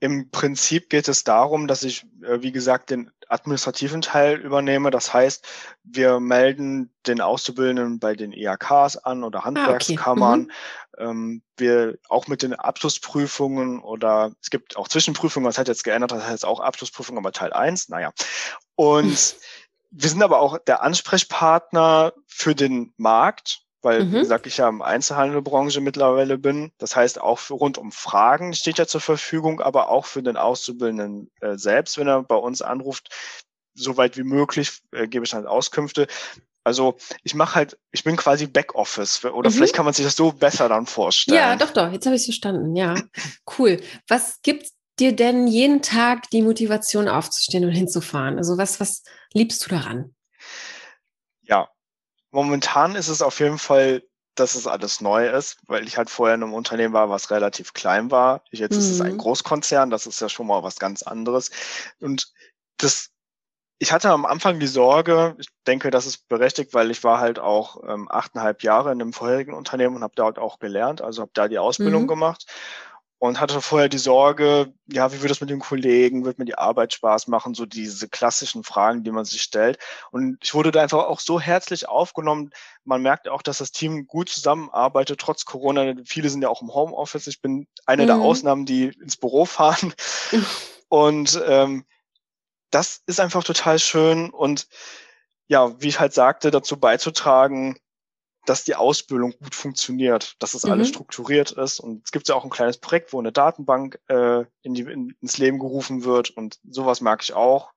Im Prinzip geht es darum, dass ich, äh, wie gesagt, den administrativen Teil übernehme. Das heißt, wir melden den Auszubildenden bei den IHKs e an oder Handwerkskammern. Ah, okay. mhm. wir auch mit den Abschlussprüfungen oder es gibt auch Zwischenprüfungen, was hat jetzt geändert, das heißt auch Abschlussprüfungen, aber Teil 1, naja. Und wir sind aber auch der Ansprechpartner für den Markt weil, mhm. wie gesagt, ich ja im Einzelhandelbranche mittlerweile bin. Das heißt, auch für rund um Fragen steht er zur Verfügung, aber auch für den Auszubildenden äh, selbst, wenn er bei uns anruft, soweit wie möglich äh, gebe ich dann Auskünfte. Also ich mache halt, ich bin quasi Backoffice oder mhm. vielleicht kann man sich das so besser dann vorstellen. Ja, doch, doch, jetzt habe ich es verstanden. Ja, cool. Was gibt dir denn jeden Tag die Motivation aufzustehen und hinzufahren? Also was, was liebst du daran? Momentan ist es auf jeden Fall, dass es alles neu ist, weil ich halt vorher in einem Unternehmen war, was relativ klein war. Jetzt mhm. ist es ein mhm. Großkonzern, das ist ja schon mal was ganz anderes. Und das, ich hatte am Anfang die Sorge, ich denke, das ist berechtigt, weil ich war halt auch ähm, achteinhalb Jahre in einem vorherigen Unternehmen und habe dort auch gelernt, also habe da die Ausbildung mhm. gemacht und hatte vorher die Sorge, ja, wie wird es mit den Kollegen, wird mir die Arbeit Spaß machen, so diese klassischen Fragen, die man sich stellt. Und ich wurde da einfach auch so herzlich aufgenommen. Man merkt auch, dass das Team gut zusammenarbeitet, trotz Corona. Viele sind ja auch im Homeoffice. Ich bin eine mhm. der Ausnahmen, die ins Büro fahren. Und ähm, das ist einfach total schön. Und ja, wie ich halt sagte, dazu beizutragen, dass die Ausbildung gut funktioniert, dass es mhm. alles strukturiert ist. Und es gibt ja auch ein kleines Projekt, wo eine Datenbank äh, in die, in, ins Leben gerufen wird. Und sowas mag ich auch.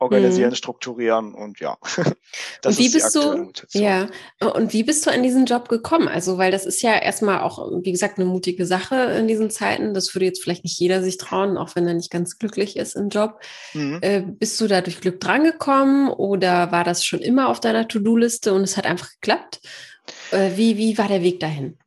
Organisieren, mhm. strukturieren und ja. das und wie bist du, ja, und wie bist du an diesen Job gekommen? Also, weil das ist ja erstmal auch, wie gesagt, eine mutige Sache in diesen Zeiten. Das würde jetzt vielleicht nicht jeder sich trauen, auch wenn er nicht ganz glücklich ist im Job. Mhm. Äh, bist du da durch Glück drangekommen oder war das schon immer auf deiner To-Do-Liste und es hat einfach geklappt? Äh, wie, wie war der Weg dahin?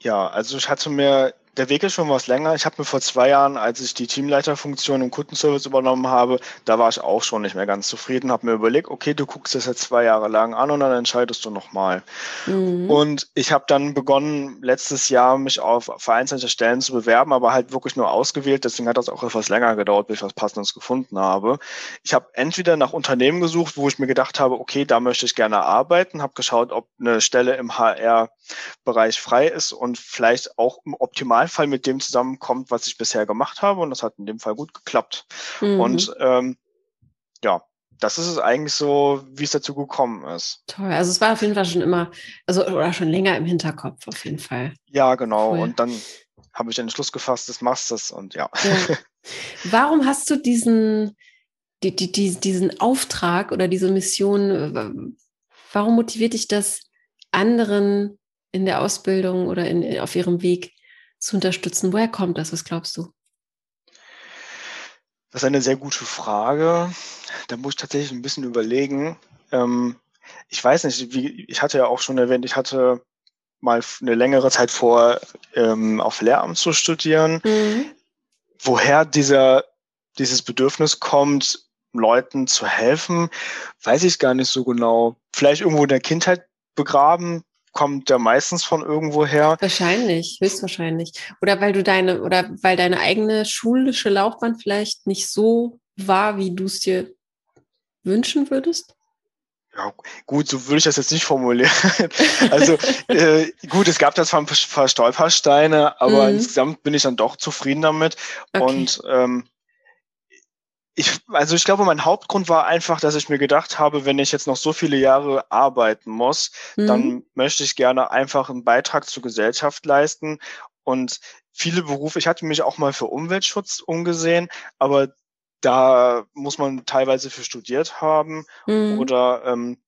Ja, also ich hatte mir der Weg ist schon was länger. Ich habe mir vor zwei Jahren, als ich die Teamleiterfunktion im Kundenservice übernommen habe, da war ich auch schon nicht mehr ganz zufrieden, habe mir überlegt, okay, du guckst das jetzt zwei Jahre lang an und dann entscheidest du nochmal. Mhm. Und ich habe dann begonnen, letztes Jahr mich auf vereinzelte Stellen zu bewerben, aber halt wirklich nur ausgewählt. Deswegen hat das auch etwas länger gedauert, bis ich was Passendes gefunden habe. Ich habe entweder nach Unternehmen gesucht, wo ich mir gedacht habe, okay, da möchte ich gerne arbeiten, habe geschaut, ob eine Stelle im HR-Bereich frei ist und vielleicht auch im Optimal Idealfall mit dem zusammenkommt, was ich bisher gemacht habe. Und das hat in dem Fall gut geklappt. Mhm. Und ähm, ja, das ist es eigentlich so, wie es dazu gekommen ist. Toll. Also es war auf jeden Fall schon immer, also oder schon länger im Hinterkopf auf jeden Fall. Ja, genau. Cool. Und dann habe ich den Schluss gefasst, das machst du und ja. ja. Warum hast du diesen, die, die, die, diesen Auftrag oder diese Mission, warum motiviert dich das, anderen in der Ausbildung oder in, auf ihrem Weg zu unterstützen? Woher kommt das? Was glaubst du? Das ist eine sehr gute Frage. Da muss ich tatsächlich ein bisschen überlegen. Ähm, ich weiß nicht, wie, ich hatte ja auch schon erwähnt, ich hatte mal eine längere Zeit vor, ähm, auf Lehramt zu studieren. Mhm. Woher dieser, dieses Bedürfnis kommt, Leuten zu helfen, weiß ich gar nicht so genau. Vielleicht irgendwo in der Kindheit begraben, kommt ja meistens von irgendwo her. Wahrscheinlich, höchstwahrscheinlich. Oder weil du deine, oder weil deine eigene schulische Laufbahn vielleicht nicht so war, wie du es dir wünschen würdest? Ja, gut, so würde ich das jetzt nicht formulieren. also äh, gut, es gab da zwar ein paar Stolpersteine, aber mhm. insgesamt bin ich dann doch zufrieden damit. Okay. Und ähm, ich, also ich glaube, mein Hauptgrund war einfach, dass ich mir gedacht habe, wenn ich jetzt noch so viele Jahre arbeiten muss, mhm. dann möchte ich gerne einfach einen Beitrag zur Gesellschaft leisten. Und viele Berufe, ich hatte mich auch mal für Umweltschutz umgesehen, aber da muss man teilweise für studiert haben mhm. oder ähm,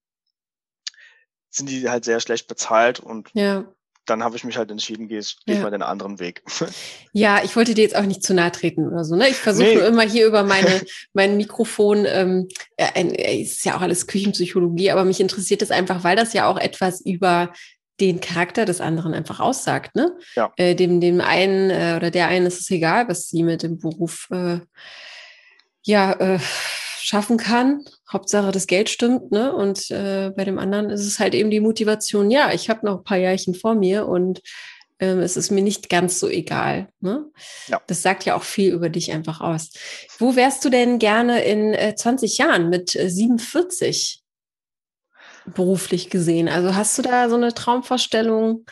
sind die halt sehr schlecht bezahlt und ja. Dann habe ich mich halt entschieden, gehe ich, geh ich mal den anderen Weg. Ja, ich wollte dir jetzt auch nicht zu nahe treten oder so. Ne? Ich versuche nee. nur immer hier über meine, mein Mikrofon, ähm, äh, ist ja auch alles Küchenpsychologie, aber mich interessiert es einfach, weil das ja auch etwas über den Charakter des anderen einfach aussagt. Ne? Ja. Äh, dem, dem einen äh, oder der einen ist es egal, was sie mit dem Beruf äh, ja, äh, schaffen kann. Hauptsache das Geld stimmt, ne? Und äh, bei dem anderen ist es halt eben die Motivation, ja, ich habe noch ein paar Jährchen vor mir und ähm, es ist mir nicht ganz so egal. Ne? Ja. Das sagt ja auch viel über dich einfach aus. Wo wärst du denn gerne in äh, 20 Jahren mit äh, 47 beruflich gesehen? Also hast du da so eine Traumvorstellung?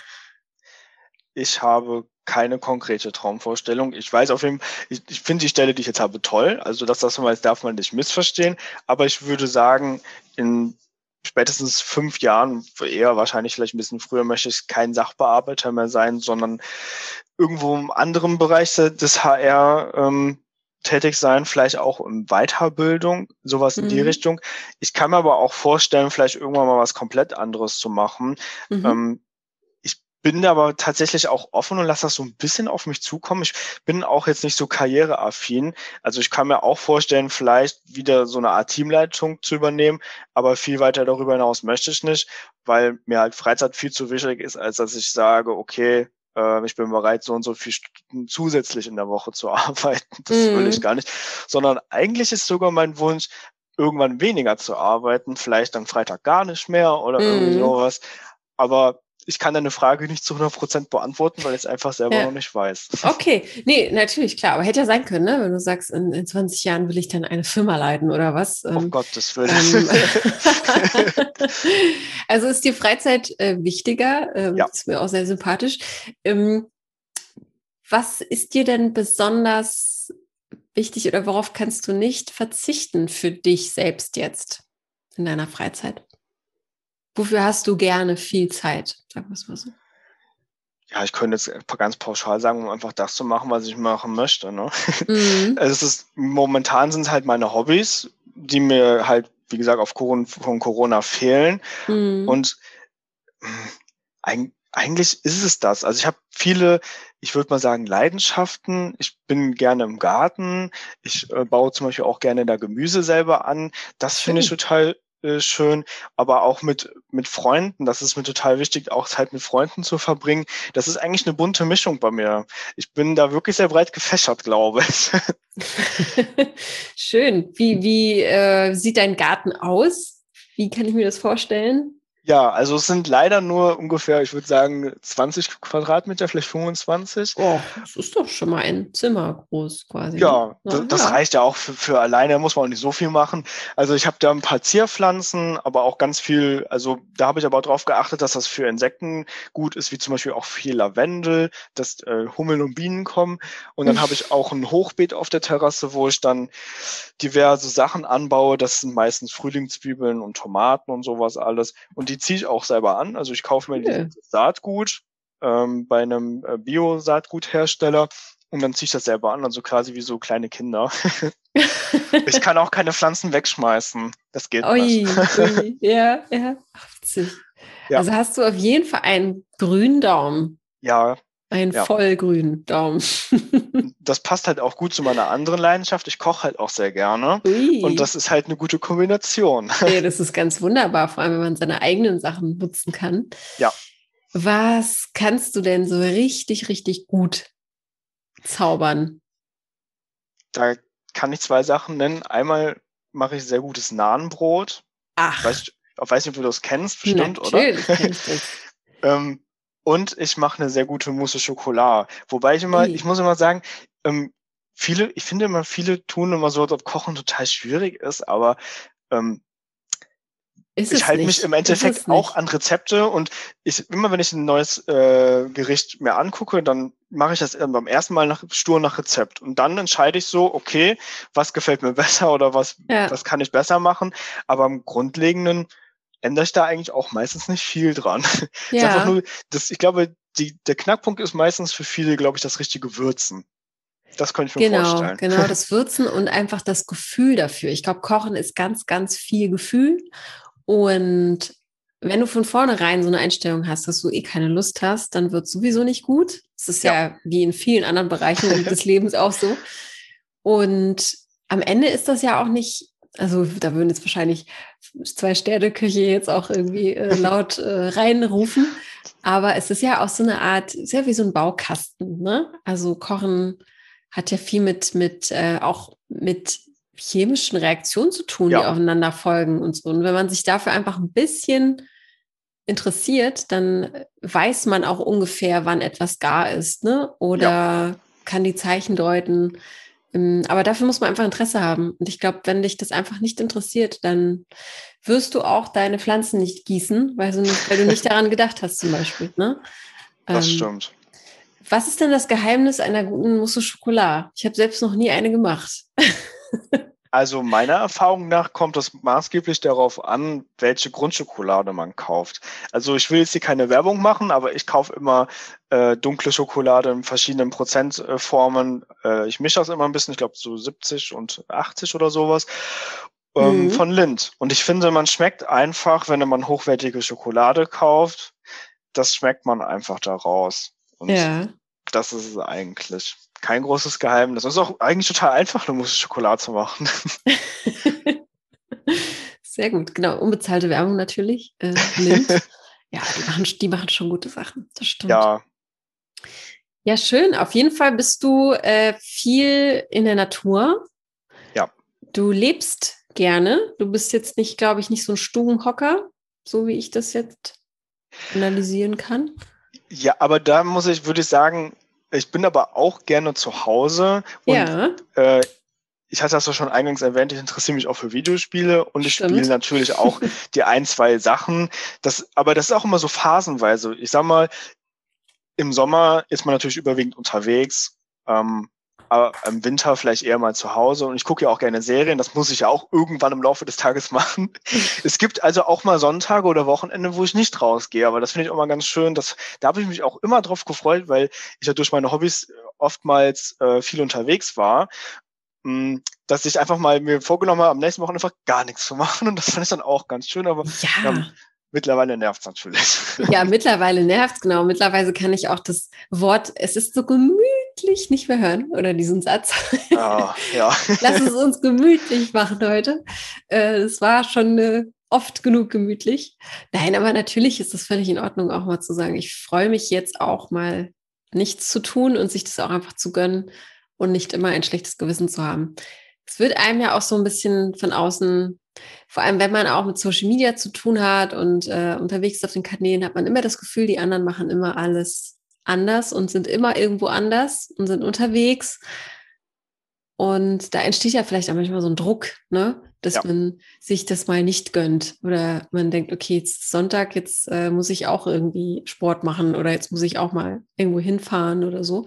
Ich habe keine konkrete Traumvorstellung. Ich weiß auf jeden Fall, ich, ich finde die Stelle, die ich jetzt habe, toll. Also das, das darf man nicht missverstehen. Aber ich würde sagen, in spätestens fünf Jahren, eher wahrscheinlich vielleicht ein bisschen früher, möchte ich kein Sachbearbeiter mehr sein, sondern irgendwo im anderen Bereich des HR ähm, tätig sein, vielleicht auch in Weiterbildung, sowas in mhm. die Richtung. Ich kann mir aber auch vorstellen, vielleicht irgendwann mal was komplett anderes zu machen. Mhm. Ähm, bin aber tatsächlich auch offen und lasse das so ein bisschen auf mich zukommen. Ich bin auch jetzt nicht so karriereaffin. Also ich kann mir auch vorstellen, vielleicht wieder so eine Art Teamleitung zu übernehmen, aber viel weiter darüber hinaus möchte ich nicht, weil mir halt Freizeit viel zu wichtig ist, als dass ich sage, okay, äh, ich bin bereit, so und so viel Stunden zusätzlich in der Woche zu arbeiten. Das mhm. will ich gar nicht. Sondern eigentlich ist sogar mein Wunsch, irgendwann weniger zu arbeiten, vielleicht dann Freitag gar nicht mehr oder mhm. irgendwie sowas. Aber ich kann deine Frage nicht zu 100 Prozent beantworten, weil ich es einfach selber ja. noch nicht weiß. Okay, nee, natürlich, klar. Aber hätte ja sein können, ne? wenn du sagst, in, in 20 Jahren will ich dann eine Firma leiten oder was. Oh ähm, Gottes Willen. Ähm, also ist dir Freizeit äh, wichtiger? Ähm, ja. Ist mir auch sehr sympathisch. Ähm, was ist dir denn besonders wichtig oder worauf kannst du nicht verzichten für dich selbst jetzt in deiner Freizeit? Wofür hast du gerne viel Zeit? Sagen wir es mal so. Ja, ich könnte jetzt ganz pauschal sagen, um einfach das zu machen, was ich machen möchte. Ne? Mhm. Es ist, momentan sind es halt meine Hobbys, die mir halt, wie gesagt, auf Corona, von Corona fehlen. Mhm. Und eigentlich ist es das. Also ich habe viele, ich würde mal sagen, Leidenschaften. Ich bin gerne im Garten. Ich äh, baue zum Beispiel auch gerne da Gemüse selber an. Das finde ich total äh, schön, aber auch mit, mit Freunden. Das ist mir total wichtig, auch Zeit mit Freunden zu verbringen. Das ist eigentlich eine bunte Mischung bei mir. Ich bin da wirklich sehr breit gefächert, glaube ich. schön. Wie, wie äh, sieht dein Garten aus? Wie kann ich mir das vorstellen? Ja, also es sind leider nur ungefähr, ich würde sagen, 20 Quadratmeter, vielleicht 25. Oh, das ist doch schon mal ein Zimmer groß quasi. Ja, ne? das, ja. reicht ja auch für, für alleine, muss man auch nicht so viel machen. Also ich habe da ein paar Zierpflanzen, aber auch ganz viel, also da habe ich aber darauf geachtet, dass das für Insekten gut ist, wie zum Beispiel auch viel Lavendel, dass äh, Hummeln und Bienen kommen. Und dann habe ich auch ein Hochbeet auf der Terrasse, wo ich dann diverse Sachen anbaue. Das sind meistens Frühlingszwiebeln und Tomaten und sowas alles. Und die die ziehe ich auch selber an. Also ich kaufe mir okay. dieses Saatgut ähm, bei einem äh, Bio-Saatguthersteller und dann ziehe ich das selber an, also quasi wie so kleine Kinder. ich kann auch keine Pflanzen wegschmeißen. Das geht ui, nicht. Ui. Ja, ja. Ja. Also hast du auf jeden Fall einen grünen Daumen. Ja, ein ja. vollgrünen Daumen. das passt halt auch gut zu meiner anderen Leidenschaft. Ich koche halt auch sehr gerne. Ui. Und das ist halt eine gute Kombination. Ja, das ist ganz wunderbar, vor allem wenn man seine eigenen Sachen nutzen kann. Ja. Was kannst du denn so richtig, richtig gut zaubern? Da kann ich zwei Sachen nennen. Einmal mache ich sehr gutes Nahenbrot. Ach. Ich weiß, ich weiß nicht, ob du das kennst, bestimmt, Natürlich oder? Kenn ich das. Ähm, und ich mache eine sehr gute Mousse Schokolade. Wobei ich immer, ich muss immer sagen, ähm, viele, ich finde immer, viele tun immer so, als ob Kochen total schwierig ist, aber ähm, ich halte mich im Endeffekt auch an Rezepte und ich immer wenn ich ein neues äh, Gericht mir angucke, dann mache ich das beim ersten Mal nach, stur nach Rezept. Und dann entscheide ich so, okay, was gefällt mir besser oder was ja. was kann ich besser machen, aber im Grundlegenden ändere ich da eigentlich auch meistens nicht viel dran. Ja. Nur, das, ich glaube, die, der Knackpunkt ist meistens für viele, glaube ich, das richtige Würzen. Das könnte ich mir genau, vorstellen. Genau, das Würzen und einfach das Gefühl dafür. Ich glaube, Kochen ist ganz, ganz viel Gefühl. Und wenn du von vornherein so eine Einstellung hast, dass du eh keine Lust hast, dann wird es sowieso nicht gut. Das ist ja. ja wie in vielen anderen Bereichen des Lebens auch so. Und am Ende ist das ja auch nicht, also da würden jetzt wahrscheinlich zwei Sterneköche jetzt auch irgendwie äh, laut äh, reinrufen. Aber es ist ja auch so eine Art, sehr wie so ein Baukasten. Ne? Also Kochen hat ja viel mit, mit äh, auch mit chemischen Reaktionen zu tun, ja. die aufeinander folgen und so. Und wenn man sich dafür einfach ein bisschen interessiert, dann weiß man auch ungefähr, wann etwas gar ist, ne? Oder ja. kann die Zeichen deuten. Ähm, aber dafür muss man einfach Interesse haben. Und ich glaube, wenn dich das einfach nicht interessiert, dann wirst du auch deine Pflanzen nicht gießen, weil du nicht, weil du nicht daran gedacht hast, zum Beispiel. Ne? Das ähm, stimmt. Was ist denn das Geheimnis einer guten Mousse Schokolade? Ich habe selbst noch nie eine gemacht. Also meiner Erfahrung nach kommt es maßgeblich darauf an, welche Grundschokolade man kauft. Also ich will jetzt hier keine Werbung machen, aber ich kaufe immer äh, dunkle Schokolade in verschiedenen Prozentformen. Äh, ich mische das immer ein bisschen, ich glaube so 70 und 80 oder sowas. Ähm, mhm. Von Lind. Und ich finde, man schmeckt einfach, wenn man hochwertige Schokolade kauft, das schmeckt man einfach daraus. Und ja. das ist es eigentlich kein großes Geheimnis. Es ist auch eigentlich total einfach, eine Mousse Schokolade zu machen. Sehr gut, genau. Unbezahlte Werbung natürlich. Äh, ja, die machen, die machen schon gute Sachen. Das stimmt. Ja. Ja, schön. Auf jeden Fall bist du äh, viel in der Natur. Ja. Du lebst gerne. Du bist jetzt nicht, glaube ich, nicht so ein Stubenhocker, so wie ich das jetzt analysieren kann. Ja, aber da muss ich, würde ich sagen, ich bin aber auch gerne zu Hause und ja. äh, ich hatte das ja schon eingangs erwähnt, ich interessiere mich auch für Videospiele und ich Stimmt. spiele natürlich auch die ein, zwei Sachen. Das, aber das ist auch immer so phasenweise. Ich sag mal, im Sommer ist man natürlich überwiegend unterwegs. Ähm, aber im Winter vielleicht eher mal zu Hause. Und ich gucke ja auch gerne Serien. Das muss ich ja auch irgendwann im Laufe des Tages machen. es gibt also auch mal Sonntage oder Wochenende, wo ich nicht rausgehe. Aber das finde ich auch mal ganz schön. Das, da habe ich mich auch immer drauf gefreut, weil ich ja durch meine Hobbys oftmals äh, viel unterwegs war hm, dass ich einfach mal mir vorgenommen habe, am nächsten Wochenende einfach gar nichts zu machen. Und das fand ich dann auch ganz schön. Aber ja. ja mittlerweile nervt es natürlich. Ja, mittlerweile nervt es, genau. Mittlerweile kann ich auch das Wort, es ist so gemütlich gemütlich nicht mehr hören oder diesen Satz. Oh, ja. Lass es uns gemütlich machen heute. Äh, es war schon äh, oft genug gemütlich. Nein, aber natürlich ist das völlig in Ordnung, auch mal zu sagen, ich freue mich jetzt auch mal nichts zu tun und sich das auch einfach zu gönnen und nicht immer ein schlechtes Gewissen zu haben. Es wird einem ja auch so ein bisschen von außen, vor allem wenn man auch mit Social Media zu tun hat und äh, unterwegs ist auf den Kanälen, hat man immer das Gefühl, die anderen machen immer alles anders und sind immer irgendwo anders und sind unterwegs. Und da entsteht ja vielleicht auch manchmal so ein Druck, ne? dass ja. man sich das mal nicht gönnt. Oder man denkt, okay, jetzt ist Sonntag, jetzt äh, muss ich auch irgendwie Sport machen oder jetzt muss ich auch mal irgendwo hinfahren oder so.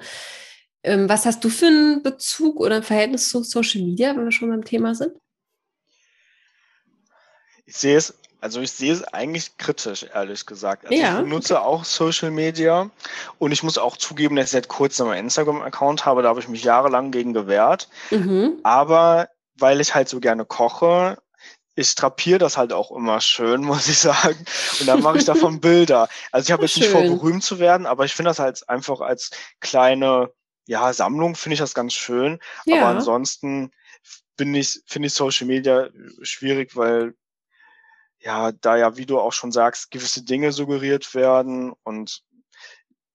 Ähm, was hast du für einen Bezug oder ein Verhältnis zu Social Media, wenn wir schon beim Thema sind? Ich sehe es also ich sehe es eigentlich kritisch, ehrlich gesagt. Also ja. Ich nutze auch Social Media und ich muss auch zugeben, dass ich seit kurzem einen Instagram-Account habe, da habe ich mich jahrelang gegen gewehrt. Mhm. Aber weil ich halt so gerne koche, ich trapiere das halt auch immer schön, muss ich sagen. Und dann mache ich davon Bilder. Also ich habe jetzt schön. nicht vor, berühmt zu werden, aber ich finde das halt einfach als kleine ja, Sammlung, finde ich das ganz schön. Ja. Aber ansonsten bin ich, finde ich Social Media schwierig, weil ja, da ja, wie du auch schon sagst, gewisse Dinge suggeriert werden und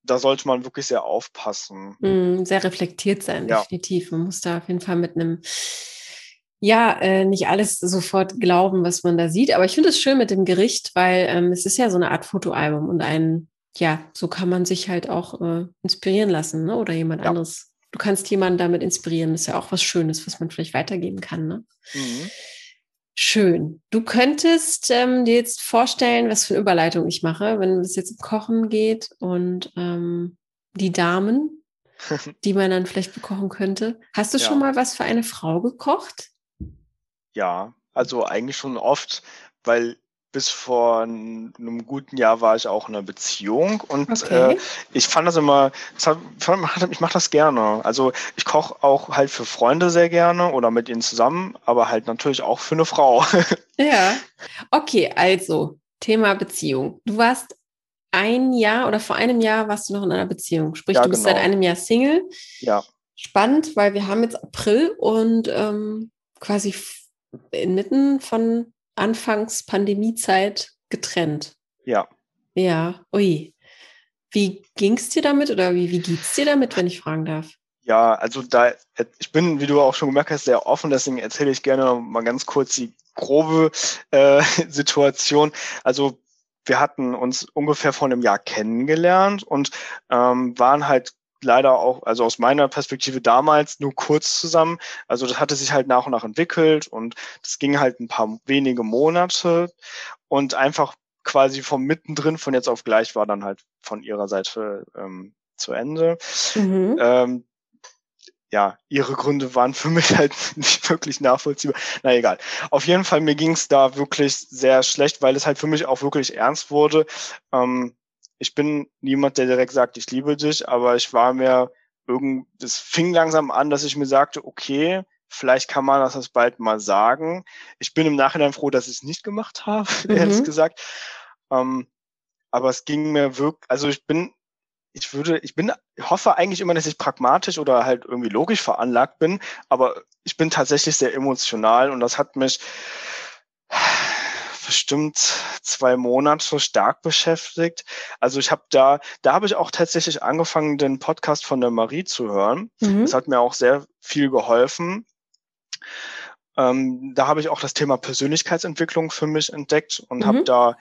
da sollte man wirklich sehr aufpassen. Mm, sehr reflektiert sein, ja. definitiv. Man muss da auf jeden Fall mit einem, ja, äh, nicht alles sofort glauben, was man da sieht. Aber ich finde es schön mit dem Gericht, weil ähm, es ist ja so eine Art Fotoalbum und ein, ja, so kann man sich halt auch äh, inspirieren lassen, ne? Oder jemand ja. anderes. Du kannst jemanden damit inspirieren. Das ist ja auch was Schönes, was man vielleicht weitergeben kann. Ne? Mhm. Schön. Du könntest ähm, dir jetzt vorstellen, was für eine Überleitung ich mache, wenn es jetzt um Kochen geht und ähm, die Damen, die man dann vielleicht bekochen könnte. Hast du ja. schon mal was für eine Frau gekocht? Ja, also eigentlich schon oft, weil bis vor einem guten Jahr war ich auch in einer Beziehung und okay. äh, ich fand das immer, ich mache das gerne. Also ich koche auch halt für Freunde sehr gerne oder mit ihnen zusammen, aber halt natürlich auch für eine Frau. Ja. Okay, also Thema Beziehung. Du warst ein Jahr oder vor einem Jahr warst du noch in einer Beziehung. Sprich, ja, du bist genau. seit einem Jahr Single. Ja. Spannend, weil wir haben jetzt April und ähm, quasi inmitten von Anfangs Pandemiezeit getrennt. Ja. Ja, ui. Wie ging es dir damit oder wie, wie geht es dir damit, wenn ich fragen darf? Ja, also da, ich bin, wie du auch schon gemerkt hast, sehr offen, deswegen erzähle ich gerne mal ganz kurz die grobe äh, Situation. Also wir hatten uns ungefähr vor einem Jahr kennengelernt und ähm, waren halt leider auch, also aus meiner Perspektive damals nur kurz zusammen. Also das hatte sich halt nach und nach entwickelt und das ging halt ein paar wenige Monate und einfach quasi vom mittendrin von jetzt auf gleich war dann halt von ihrer Seite ähm, zu Ende. Mhm. Ähm, ja, ihre Gründe waren für mich halt nicht wirklich nachvollziehbar. Na egal. Auf jeden Fall, mir ging es da wirklich sehr schlecht, weil es halt für mich auch wirklich ernst wurde. Ähm, ich bin niemand, der direkt sagt, ich liebe dich, aber ich war mir irgend, es fing langsam an, dass ich mir sagte, okay, vielleicht kann man das bald mal sagen. Ich bin im Nachhinein froh, dass ich es nicht gemacht habe, mhm. ehrlich gesagt. Ähm, aber es ging mir wirklich, also ich bin, ich würde, ich bin, ich hoffe eigentlich immer, dass ich pragmatisch oder halt irgendwie logisch veranlagt bin, aber ich bin tatsächlich sehr emotional und das hat mich bestimmt zwei Monate stark beschäftigt. Also ich habe da, da habe ich auch tatsächlich angefangen, den Podcast von der Marie zu hören. Mhm. Das hat mir auch sehr viel geholfen. Ähm, da habe ich auch das Thema Persönlichkeitsentwicklung für mich entdeckt und mhm. habe da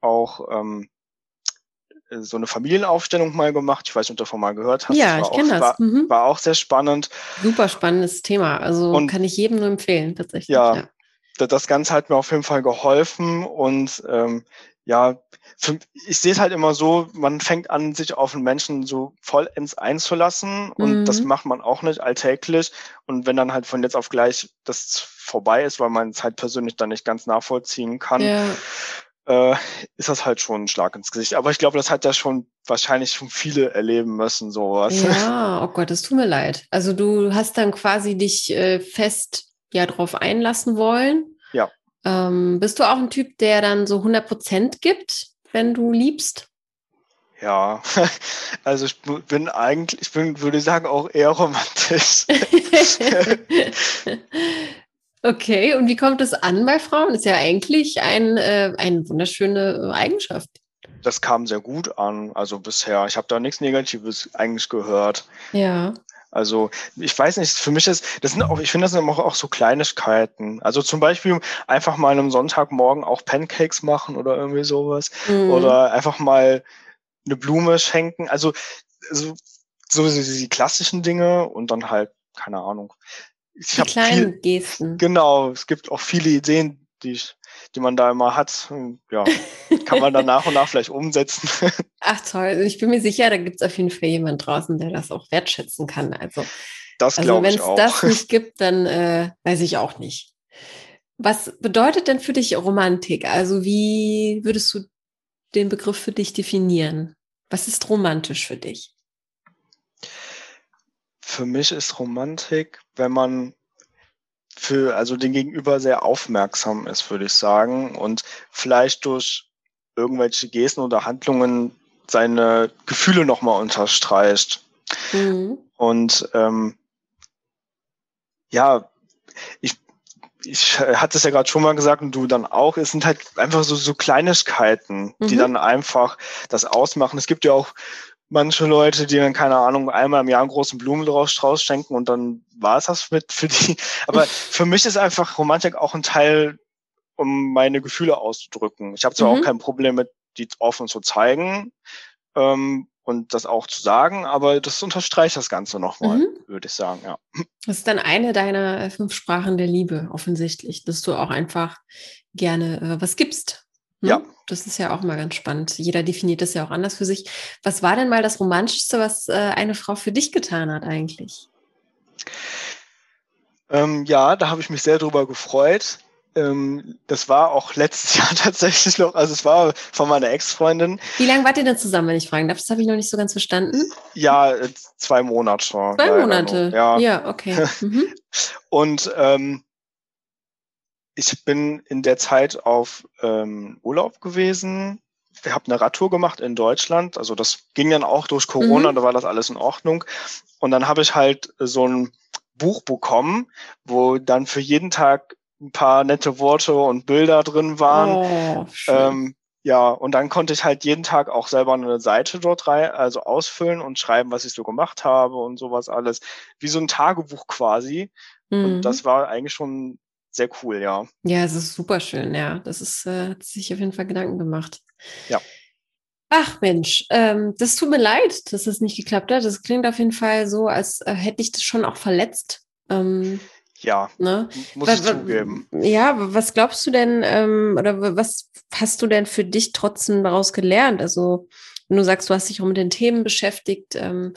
auch ähm, so eine Familienaufstellung mal gemacht. Ich weiß nicht, ob du davon mal gehört hast. Ja, ich kenne das. War, mhm. war, auch sehr spannend. Super spannendes Thema. Also und, kann ich jedem nur empfehlen, tatsächlich. Ja, ja, das Ganze hat mir auf jeden Fall geholfen und ähm, ja, für, ich sehe es halt immer so, man fängt an, sich auf einen Menschen so vollends einzulassen und mhm. das macht man auch nicht alltäglich. Und wenn dann halt von jetzt auf gleich das vorbei ist, weil man es halt persönlich dann nicht ganz nachvollziehen kann, ja. äh, ist das halt schon ein Schlag ins Gesicht. Aber ich glaube, das hat ja schon wahrscheinlich schon viele erleben müssen, sowas. Ja, oh Gott, es tut mir leid. Also du hast dann quasi dich äh, fest ja drauf einlassen wollen. Ähm, bist du auch ein Typ, der dann so 100 Prozent gibt, wenn du liebst? Ja, also ich bin eigentlich, ich bin, würde ich sagen, auch eher romantisch. okay, und wie kommt es an bei Frauen? Das ist ja eigentlich ein, äh, eine wunderschöne Eigenschaft. Das kam sehr gut an, also bisher. Ich habe da nichts Negatives eigentlich gehört. Ja. Also ich weiß nicht, für mich ist, das sind auch, ich finde, das sind auch, so Kleinigkeiten. Also zum Beispiel einfach mal am Sonntagmorgen auch Pancakes machen oder irgendwie sowas. Mhm. Oder einfach mal eine Blume schenken. Also so, so die klassischen Dinge und dann halt, keine Ahnung. Ich die kleinen viel, Gesten. Genau, es gibt auch viele Ideen, die die man da immer hat, ja, kann man dann nach und nach vielleicht umsetzen. Ach toll, also ich bin mir sicher, da gibt es auf jeden Fall jemand draußen, der das auch wertschätzen kann. Also, das also wenn es das nicht gibt, dann äh, weiß ich auch nicht. Was bedeutet denn für dich Romantik? Also wie würdest du den Begriff für dich definieren? Was ist romantisch für dich? Für mich ist Romantik, wenn man für also den Gegenüber sehr aufmerksam ist, würde ich sagen, und vielleicht durch irgendwelche Gesten oder Handlungen seine Gefühle nochmal unterstreicht. Mhm. Und ähm, ja, ich, ich hatte es ja gerade schon mal gesagt und du dann auch, es sind halt einfach so, so Kleinigkeiten, mhm. die dann einfach das ausmachen. Es gibt ja auch manche Leute, die dann, keine Ahnung, einmal im Jahr einen großen Blumenstrauß schenken und dann war es das mit für die. Aber für mich ist einfach Romantik auch ein Teil, um meine Gefühle auszudrücken. Ich habe zwar mhm. auch kein Problem mit, die offen zu zeigen, ähm, und das auch zu sagen, aber das unterstreicht das Ganze nochmal, mhm. würde ich sagen, ja. Das ist dann eine deiner fünf Sprachen der Liebe, offensichtlich, dass du auch einfach gerne äh, was gibst. Hm? Ja. Das ist ja auch mal ganz spannend. Jeder definiert das ja auch anders für sich. Was war denn mal das Romantischste, was äh, eine Frau für dich getan hat eigentlich? Ähm, ja, da habe ich mich sehr drüber gefreut. Ähm, das war auch letztes Jahr tatsächlich noch, also es war von meiner Ex-Freundin. Wie lange wart ihr denn zusammen, wenn ich fragen darf? Das habe ich noch nicht so ganz verstanden. Ja, äh, zwei Monate schon. Zwei Monate? Ja. ja, okay. Mhm. Und ähm, ich bin in der Zeit auf ähm, Urlaub gewesen. Wir haben eine Radtour gemacht in Deutschland. Also das ging dann auch durch Corona, mhm. da war das alles in Ordnung. Und dann habe ich halt so ein Buch bekommen, wo dann für jeden Tag ein paar nette Worte und Bilder drin waren. Oh, ähm, ja, und dann konnte ich halt jeden Tag auch selber eine Seite dort rein, also ausfüllen und schreiben, was ich so gemacht habe und sowas alles. Wie so ein Tagebuch quasi. Mhm. Und das war eigentlich schon sehr cool, ja. Ja, es ist super schön, ja. Das ist, äh, hat sich auf jeden Fall Gedanken gemacht. Ja. Ach Mensch, ähm, das tut mir leid, dass das nicht geklappt hat. Das klingt auf jeden Fall so, als äh, hätte ich das schon auch verletzt. Ähm, ja, ne? muss was, ich zugeben. Ja, was glaubst du denn, ähm, oder was hast du denn für dich trotzdem daraus gelernt? Also, wenn du sagst, du hast dich auch mit den Themen beschäftigt, ähm,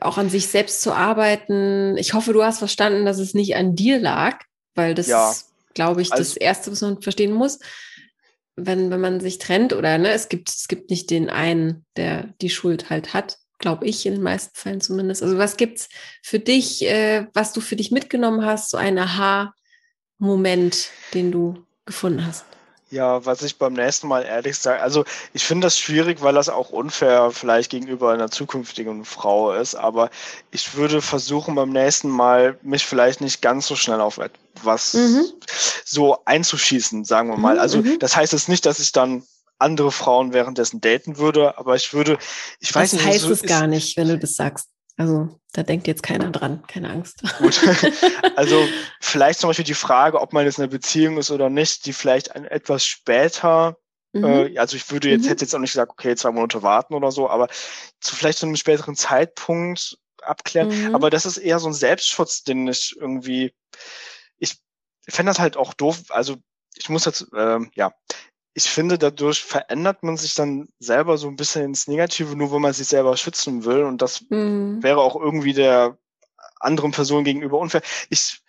auch an sich selbst zu arbeiten. Ich hoffe, du hast verstanden, dass es nicht an dir lag, weil das ja. ist, glaube ich, also, das Erste, was man verstehen muss. Wenn, wenn man sich trennt oder ne, es gibt, es gibt nicht den einen, der die Schuld halt hat, glaube ich, in den meisten Fällen zumindest. Also was gibt's für dich, äh, was du für dich mitgenommen hast, so ein Aha-Moment, den du gefunden hast? Ja, was ich beim nächsten Mal ehrlich sage, also ich finde das schwierig, weil das auch unfair vielleicht gegenüber einer zukünftigen Frau ist, aber ich würde versuchen beim nächsten Mal mich vielleicht nicht ganz so schnell auf etwas mhm. so einzuschießen, sagen wir mal. Mhm, also mhm. das heißt jetzt nicht, dass ich dann andere Frauen währenddessen daten würde, aber ich würde, ich weiß das nicht. Das heißt so, es gar nicht, wenn du das sagst. Also da denkt jetzt keiner dran, keine Angst. Gut. Also vielleicht zum Beispiel die Frage, ob man jetzt in einer Beziehung ist oder nicht, die vielleicht ein, etwas später, mhm. äh, also ich würde jetzt, mhm. hätte jetzt auch nicht gesagt, okay, zwei Monate warten oder so, aber zu vielleicht zu einem späteren Zeitpunkt abklären. Mhm. Aber das ist eher so ein Selbstschutz, den ich irgendwie, ich fände das halt auch doof, also ich muss jetzt, äh, ja, ich finde, dadurch verändert man sich dann selber so ein bisschen ins Negative, nur wenn man sich selber schützen will. Und das mhm. wäre auch irgendwie der anderen Person gegenüber unfair. Ich,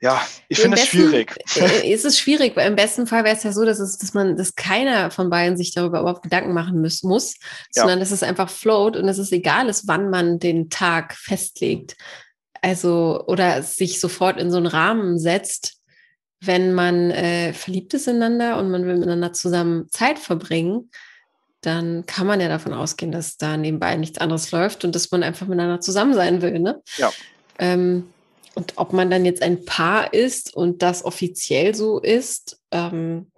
ja, ich finde es schwierig. Äh, ist es schwierig, weil im besten Fall wäre es ja so, dass es, dass man, dass keiner von beiden sich darüber überhaupt Gedanken machen muss, muss sondern ja. dass es einfach float und dass es egal ist, wann man den Tag festlegt. Also, oder sich sofort in so einen Rahmen setzt, wenn man äh, verliebt ist ineinander und man will miteinander zusammen Zeit verbringen, dann kann man ja davon ausgehen, dass da nebenbei nichts anderes läuft und dass man einfach miteinander zusammen sein will. Ne? Ja. Ähm, und ob man dann jetzt ein Paar ist und das offiziell so ist, ähm,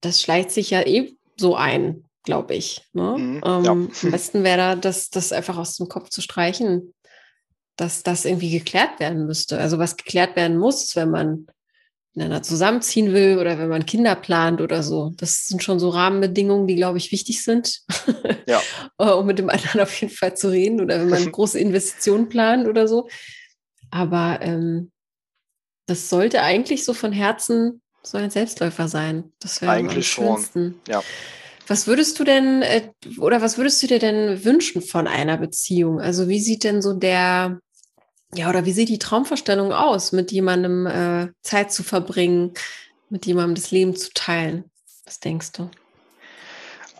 das schleicht sich ja eh so ein, glaube ich. Ne? Mhm, ähm, ja. Am besten wäre da, das, das einfach aus dem Kopf zu streichen, dass das irgendwie geklärt werden müsste. Also was geklärt werden muss, wenn man miteinander zusammenziehen will oder wenn man Kinder plant oder so. Das sind schon so Rahmenbedingungen, die, glaube ich, wichtig sind, ja. um mit dem anderen auf jeden Fall zu reden oder wenn man große Investitionen plant oder so. Aber ähm, das sollte eigentlich so von Herzen so ein Selbstläufer sein. Das wäre eigentlich schon. Ja. Was würdest du denn äh, oder was würdest du dir denn wünschen von einer Beziehung? Also wie sieht denn so der ja, oder wie sieht die Traumvorstellung aus, mit jemandem äh, Zeit zu verbringen, mit jemandem das Leben zu teilen? Was denkst du?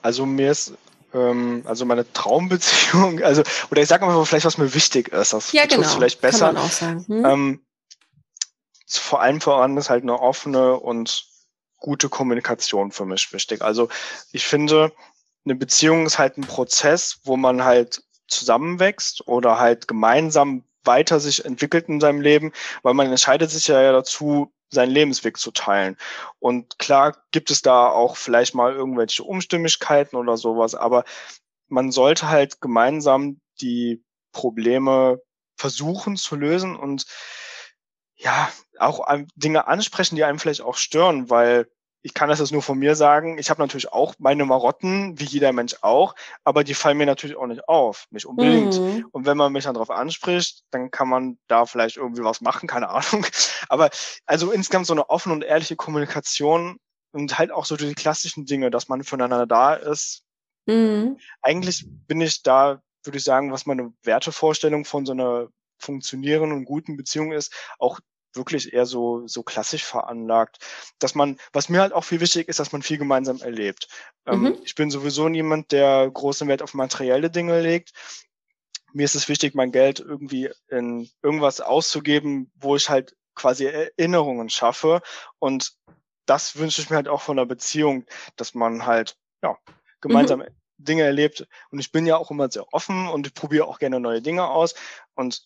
Also mir ist ähm, also meine Traumbeziehung, also oder ich sage mal vielleicht, was mir wichtig ist. Das ja, genau. vielleicht besser. Kann man auch sagen. Hm? Ähm, vor allem voran ist halt eine offene und gute Kommunikation für mich wichtig. Also ich finde, eine Beziehung ist halt ein Prozess, wo man halt zusammenwächst oder halt gemeinsam weiter sich entwickelt in seinem Leben, weil man entscheidet sich ja dazu, seinen Lebensweg zu teilen. Und klar gibt es da auch vielleicht mal irgendwelche Umstimmigkeiten oder sowas, aber man sollte halt gemeinsam die Probleme versuchen zu lösen und ja, auch Dinge ansprechen, die einem vielleicht auch stören, weil ich kann das jetzt nur von mir sagen. Ich habe natürlich auch meine Marotten, wie jeder Mensch auch, aber die fallen mir natürlich auch nicht auf, nicht unbedingt. Mhm. Und wenn man mich dann darauf anspricht, dann kann man da vielleicht irgendwie was machen, keine Ahnung. Aber also insgesamt so eine offene und ehrliche Kommunikation und halt auch so die klassischen Dinge, dass man füreinander da ist. Mhm. Eigentlich bin ich da, würde ich sagen, was meine Wertevorstellung von so einer funktionierenden und guten Beziehung ist, auch wirklich eher so, so klassisch veranlagt. Dass man, was mir halt auch viel wichtig ist, dass man viel gemeinsam erlebt. Ähm, mhm. Ähm, ich bin sowieso niemand, der großen Wert auf materielle Dinge legt. Mir ist es wichtig, mein Geld irgendwie in irgendwas auszugeben, wo ich halt quasi Erinnerungen schaffe. Und das wünsche ich mir halt auch von der Beziehung, dass man halt, ja, gemeinsam mhm. Dinge erlebt. Und ich bin ja auch immer sehr offen und ich probiere auch gerne neue Dinge aus. Und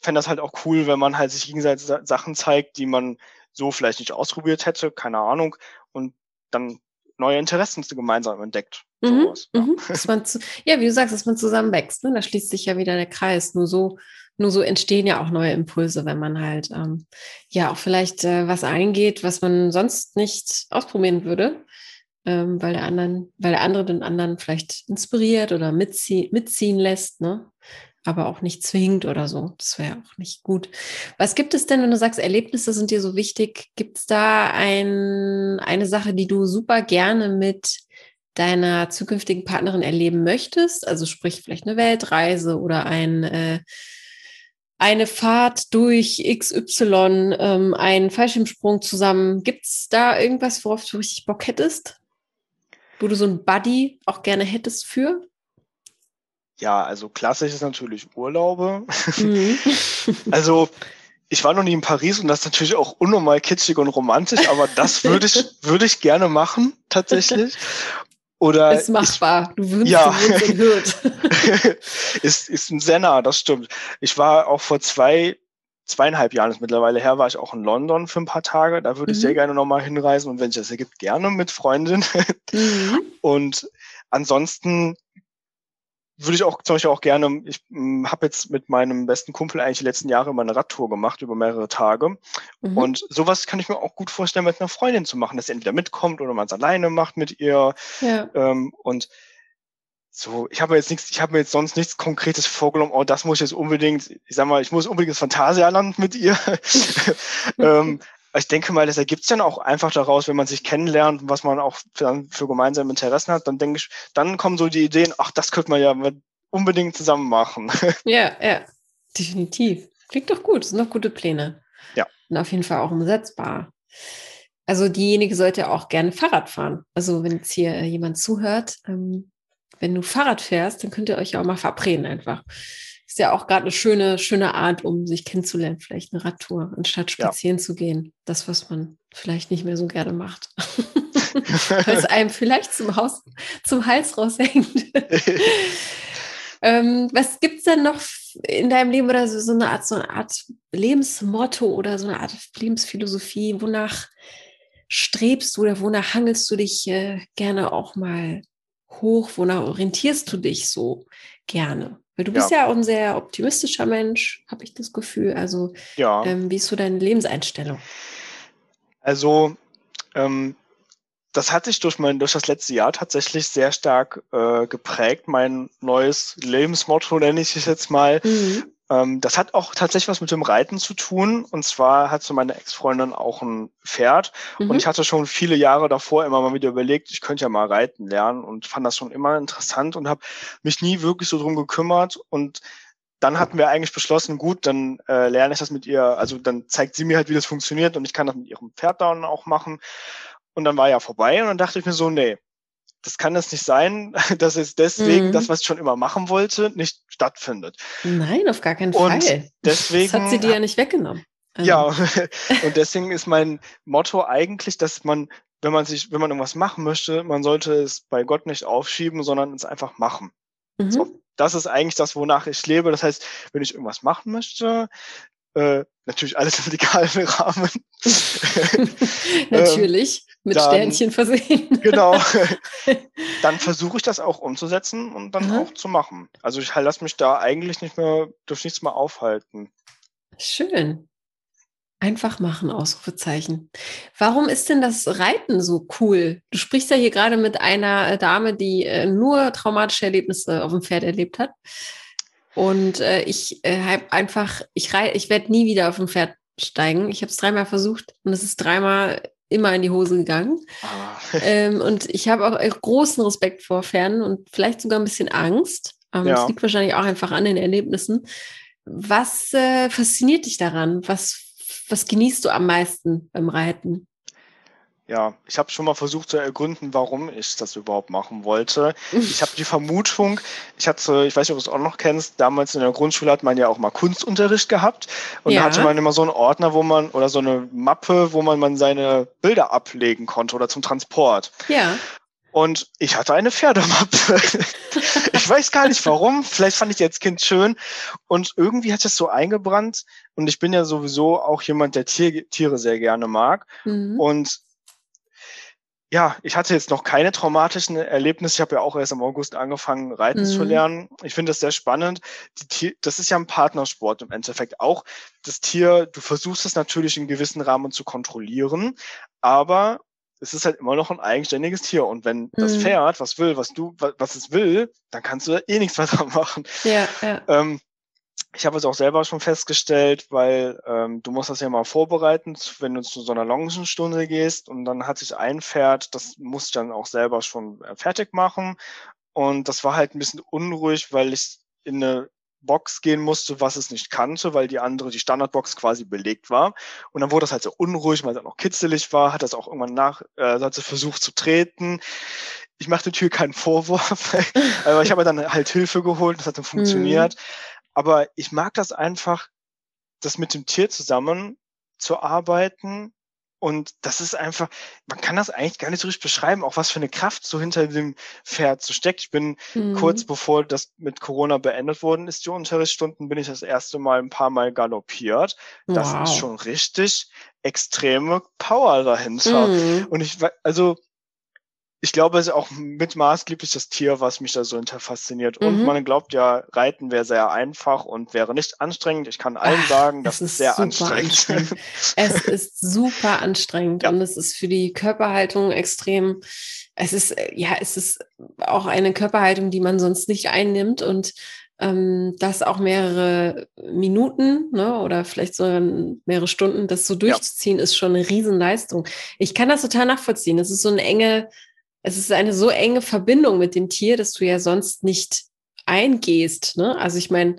fände das halt auch cool, wenn man halt sich gegenseitig Sachen zeigt, die man so vielleicht nicht ausprobiert hätte, keine Ahnung, und dann neue Interessen gemeinsam entdeckt. Mhm, sowas, ja. Mhm. Dass man zu, ja, wie du sagst, dass man zusammen wächst, ne? da schließt sich ja wieder der Kreis. Nur so, nur so entstehen ja auch neue Impulse, wenn man halt ähm, ja auch vielleicht äh, was eingeht, was man sonst nicht ausprobieren würde. Ähm, weil der anderen, weil der andere den anderen vielleicht inspiriert oder mitzie mitziehen lässt, ne? Aber auch nicht zwingend oder so. Das wäre auch nicht gut. Was gibt es denn, wenn du sagst, Erlebnisse sind dir so wichtig? Gibt es da ein, eine Sache, die du super gerne mit deiner zukünftigen Partnerin erleben möchtest? Also sprich vielleicht eine Weltreise oder ein, äh, eine Fahrt durch XY, ähm, einen Fallschirmsprung zusammen. Gibt es da irgendwas, worauf du richtig Bock hättest? Wo du so ein Buddy auch gerne hättest für? Ja, also klassisch ist natürlich Urlaube. Mhm. also ich war noch nie in Paris und das ist natürlich auch unnormal kitschig und romantisch, aber das würde ich, würde ich gerne machen, tatsächlich. Oder ist machbar. Du wünschst, ja. du wünschst ist, ist ein sehr nah, das stimmt. Ich war auch vor zwei, zweieinhalb Jahren ist mittlerweile her, war ich auch in London für ein paar Tage. Da würde mhm. ich sehr gerne nochmal hinreisen und wenn sich das ergibt, gerne mit Freundin. Mhm. Und ansonsten würde ich auch zum Beispiel auch gerne, ich hm, habe jetzt mit meinem besten Kumpel eigentlich die letzten Jahre immer eine Radtour gemacht über mehrere Tage. Mhm. Und sowas kann ich mir auch gut vorstellen, mit einer Freundin zu machen, dass sie entweder mitkommt oder man es alleine macht mit ihr. Ja. Ähm, und so, ich habe jetzt nichts, ich habe mir jetzt sonst nichts Konkretes vorgenommen, oh, das muss ich jetzt unbedingt, ich sag mal, ich muss unbedingt das Phantasialand mit ihr. ähm, ich denke mal, das ergibt sich dann auch einfach daraus, wenn man sich kennenlernt, was man auch für, für gemeinsame Interessen hat, dann denke ich, dann kommen so die Ideen, ach, das könnte man ja unbedingt zusammen machen. Ja, ja, definitiv. Klingt doch gut, das sind doch gute Pläne. Ja. Und auf jeden Fall auch umsetzbar. Also diejenige sollte auch gerne Fahrrad fahren. Also wenn jetzt hier jemand zuhört, ähm, wenn du Fahrrad fährst, dann könnt ihr euch ja auch mal verabreden einfach. Ist ja auch gerade eine schöne, schöne Art, um sich kennenzulernen, vielleicht eine Radtour, anstatt spazieren ja. zu gehen. Das, was man vielleicht nicht mehr so gerne macht. Weil es einem vielleicht zum, Haus, zum Hals raushängt. ähm, was gibt es denn noch in deinem Leben oder so, so, eine Art, so eine Art Lebensmotto oder so eine Art Lebensphilosophie? Wonach strebst du oder wonach hangelst du dich äh, gerne auch mal hoch? Wonach orientierst du dich so gerne? Weil du bist ja, ja auch ein sehr optimistischer Mensch, habe ich das Gefühl. Also, ja. ähm, wie ist so deine Lebenseinstellung? Also, ähm, das hat sich durch mein durch das letzte Jahr tatsächlich sehr stark äh, geprägt. Mein neues Lebensmotto nenne ich es jetzt mal. Mhm. Ähm, das hat auch tatsächlich was mit dem Reiten zu tun. Und zwar hat so meine Ex-Freundin auch ein Pferd. Mhm. Und ich hatte schon viele Jahre davor immer mal wieder überlegt, ich könnte ja mal reiten lernen und fand das schon immer interessant und habe mich nie wirklich so drum gekümmert. Und dann hatten wir eigentlich beschlossen, gut, dann äh, lerne ich das mit ihr, also dann zeigt sie mir halt, wie das funktioniert und ich kann das mit ihrem Pferd dann auch machen. Und dann war ja vorbei und dann dachte ich mir so, nee, das kann das nicht sein, dass es deswegen mhm. das, was ich schon immer machen wollte, nicht stattfindet. Nein, auf gar keinen und Fall. Deswegen, das hat sie dir ja nicht weggenommen. Ja, also. und deswegen ist mein Motto eigentlich, dass man, wenn man sich, wenn man irgendwas machen möchte, man sollte es bei Gott nicht aufschieben, sondern es einfach machen. Mhm. So, das ist eigentlich das, wonach ich lebe. Das heißt, wenn ich irgendwas machen möchte, äh, natürlich alles im legalen Rahmen. natürlich, mit dann, Sternchen versehen. genau. Dann versuche ich das auch umzusetzen und dann mhm. auch zu machen. Also ich lasse mich da eigentlich nicht mehr durch nichts mehr aufhalten. Schön. Einfach machen, Ausrufezeichen. Warum ist denn das Reiten so cool? Du sprichst ja hier gerade mit einer Dame, die äh, nur traumatische Erlebnisse auf dem Pferd erlebt hat. Und äh, ich äh, habe einfach, ich, ich werde nie wieder auf dem Pferd steigen. Ich habe es dreimal versucht und es ist dreimal immer in die Hose gegangen. Ah. ähm, und ich habe auch großen Respekt vor Pferden und vielleicht sogar ein bisschen Angst. Ähm, ja. Das liegt wahrscheinlich auch einfach an den Erlebnissen. Was äh, fasziniert dich daran? Was was genießt du am meisten beim Reiten? Ja, ich habe schon mal versucht zu ergründen, warum ich das überhaupt machen wollte. Ich habe die Vermutung, ich hatte, ich weiß nicht, ob du es auch noch kennst, damals in der Grundschule hat man ja auch mal Kunstunterricht gehabt und ja. da hatte man immer so einen Ordner, wo man oder so eine Mappe, wo man, man seine Bilder ablegen konnte oder zum Transport. Ja. Und ich hatte eine Pferdemappe. ich weiß gar nicht warum. Vielleicht fand ich die als Kind schön. Und irgendwie hat es so eingebrannt. Und ich bin ja sowieso auch jemand, der Tier, Tiere sehr gerne mag. Mhm. Und ja, ich hatte jetzt noch keine traumatischen Erlebnisse. Ich habe ja auch erst im August angefangen, reiten mhm. zu lernen. Ich finde das sehr spannend. Tier, das ist ja ein Partnersport im Endeffekt auch. Das Tier, du versuchst es natürlich in gewissen Rahmen zu kontrollieren, aber es ist halt immer noch ein eigenständiges Tier. Und wenn mhm. das Pferd was will, was du, was, was es will, dann kannst du eh nichts mehr dran machen. Ja, ja. Ähm, ich habe es auch selber schon festgestellt, weil ähm, du musst das ja mal vorbereiten, wenn du zu so einer Longenstunde gehst und dann hat sich ein Pferd, das muss ich dann auch selber schon äh, fertig machen. Und das war halt ein bisschen unruhig, weil ich in eine Box gehen musste, was es nicht kannte, weil die andere, die Standardbox quasi belegt war. Und dann wurde das halt so unruhig, weil es auch noch kitzelig war, hat das auch irgendwann nach, äh, hat sie versucht zu treten. Ich machte natürlich keinen Vorwurf, aber ich habe dann halt Hilfe geholt, das hat dann funktioniert. Mhm. Aber ich mag das einfach, das mit dem Tier zusammen zu arbeiten und das ist einfach, man kann das eigentlich gar nicht so richtig beschreiben, auch was für eine Kraft so hinter dem Pferd so steckt. Ich bin mhm. kurz bevor das mit Corona beendet worden ist, die Unterrichtsstunden, bin ich das erste Mal ein paar Mal galoppiert. Das wow. ist schon richtig extreme Power dahinter. Mhm. Und ich, also ich glaube, es ist auch mit maßgeblich das Tier, was mich da so hinter fasziniert. Und mhm. man glaubt ja, Reiten wäre sehr einfach und wäre nicht anstrengend. Ich kann allen Ach, sagen, das ist, ist sehr anstrengend. anstrengend. es ist super anstrengend ja. und es ist für die Körperhaltung extrem. Es ist, ja, es ist auch eine Körperhaltung, die man sonst nicht einnimmt und ähm, das auch mehrere Minuten ne, oder vielleicht so mehrere Stunden, das so durchzuziehen, ja. ist schon eine Riesenleistung. Ich kann das total nachvollziehen. Es ist so eine enge, es ist eine so enge Verbindung mit dem Tier, dass du ja sonst nicht eingehst. Ne? Also ich meine,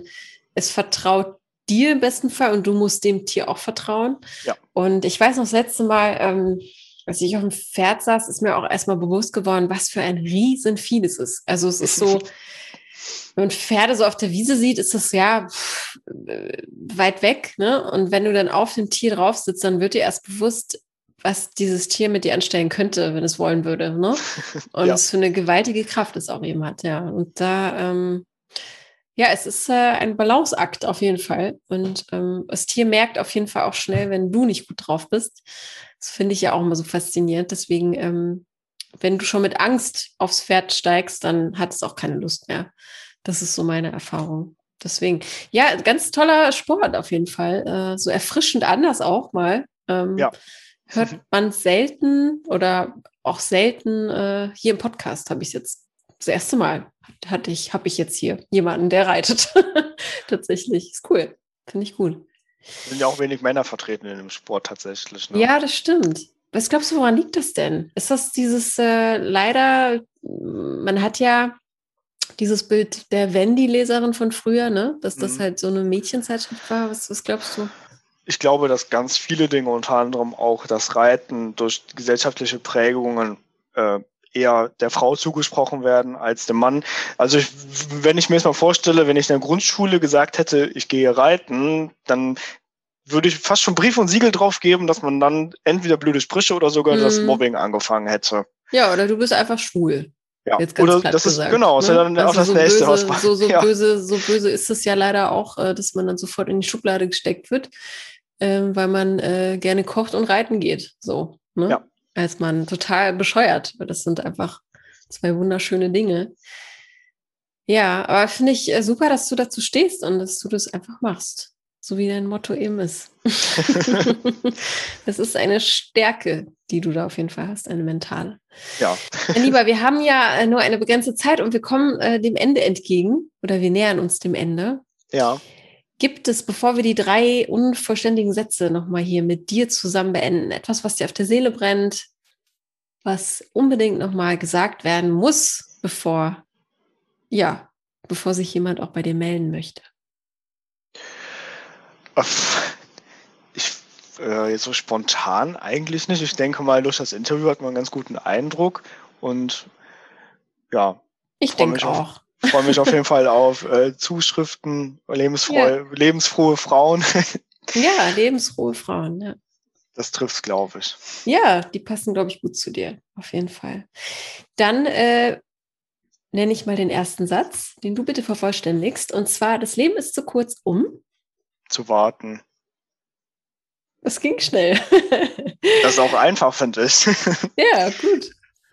es vertraut dir im besten Fall und du musst dem Tier auch vertrauen. Ja. Und ich weiß noch, das letzte Mal, ähm, als ich auf dem Pferd saß, ist mir auch erstmal bewusst geworden, was für ein Riesenvieh das ist. Also es ist so, wenn man Pferde so auf der Wiese sieht, ist das ja pff, äh, weit weg. Ne? Und wenn du dann auf dem Tier drauf sitzt, dann wird dir erst bewusst, was dieses Tier mit dir anstellen könnte, wenn es wollen würde. Ne? Und ja. es für eine gewaltige Kraft es auch eben hat, ja. Und da, ähm, ja, es ist äh, ein Balanceakt auf jeden Fall. Und ähm, das Tier merkt auf jeden Fall auch schnell, wenn du nicht gut drauf bist. Das finde ich ja auch immer so faszinierend. Deswegen, ähm, wenn du schon mit Angst aufs Pferd steigst, dann hat es auch keine Lust mehr. Das ist so meine Erfahrung. Deswegen, ja, ganz toller Sport auf jeden Fall. Äh, so erfrischend anders auch mal. Ähm, ja hört man selten oder auch selten äh, hier im Podcast habe ich es jetzt das erste Mal hatte ich habe ich jetzt hier jemanden der reitet tatsächlich ist cool finde ich gut sind ja auch wenig Männer vertreten in dem Sport tatsächlich ne? ja das stimmt was glaubst du woran liegt das denn ist das dieses äh, leider man hat ja dieses Bild der Wendy-Leserin von früher, ne? Dass das mhm. halt so eine Mädchenzeitschrift war. Was, was glaubst du? Ich glaube, dass ganz viele Dinge, unter anderem auch das Reiten durch gesellschaftliche Prägungen, äh, eher der Frau zugesprochen werden als dem Mann. Also ich, wenn ich mir jetzt mal vorstelle, wenn ich in der Grundschule gesagt hätte, ich gehe reiten, dann würde ich fast schon Brief und Siegel drauf geben, dass man dann entweder blöde Sprüche oder sogar mhm. das Mobbing angefangen hätte. Ja, oder du bist einfach schwul. Ja, oder das ist gesagt, genau, ne? ist ja dann also auch das so nächste böse, was so, so ja. böse, so böse ist es ja leider auch, äh, dass man dann sofort in die Schublade gesteckt wird ähm, weil man äh, gerne kocht und reiten geht. So, ne? Ja. Als man total bescheuert, weil das sind einfach zwei wunderschöne Dinge. Ja, aber finde ich äh, super, dass du dazu stehst und dass du das einfach machst. so wie dein Motto eben ist. das ist eine Stärke, die du da auf jeden Fall hast, eine mentale. Ja. Mein Lieber, wir haben ja äh, nur eine begrenzte Zeit und wir kommen äh, dem Ende entgegen oder wir nähern uns dem Ende. Ja. Gibt es, bevor wir die drei unvollständigen Sätze nochmal hier mit dir zusammen beenden, etwas, was dir auf der Seele brennt, was unbedingt nochmal gesagt werden muss, bevor, ja, bevor sich jemand auch bei dir melden möchte? Ich, äh, jetzt so spontan eigentlich nicht. Ich denke mal, durch das Interview hat man einen ganz guten Eindruck und ja. Ich denke auch. Ich freue mich auf jeden Fall auf äh, Zuschriften, lebensfrohe, ja. lebensfrohe Frauen. ja, lebensfrohe Frauen, ja. Das trifft glaube ich. Ja, die passen, glaube ich, gut zu dir, auf jeden Fall. Dann äh, nenne ich mal den ersten Satz, den du bitte vervollständigst. Und zwar, das Leben ist zu kurz, um zu warten. Das ging schnell. das ist auch einfach, finde ich. ja, gut.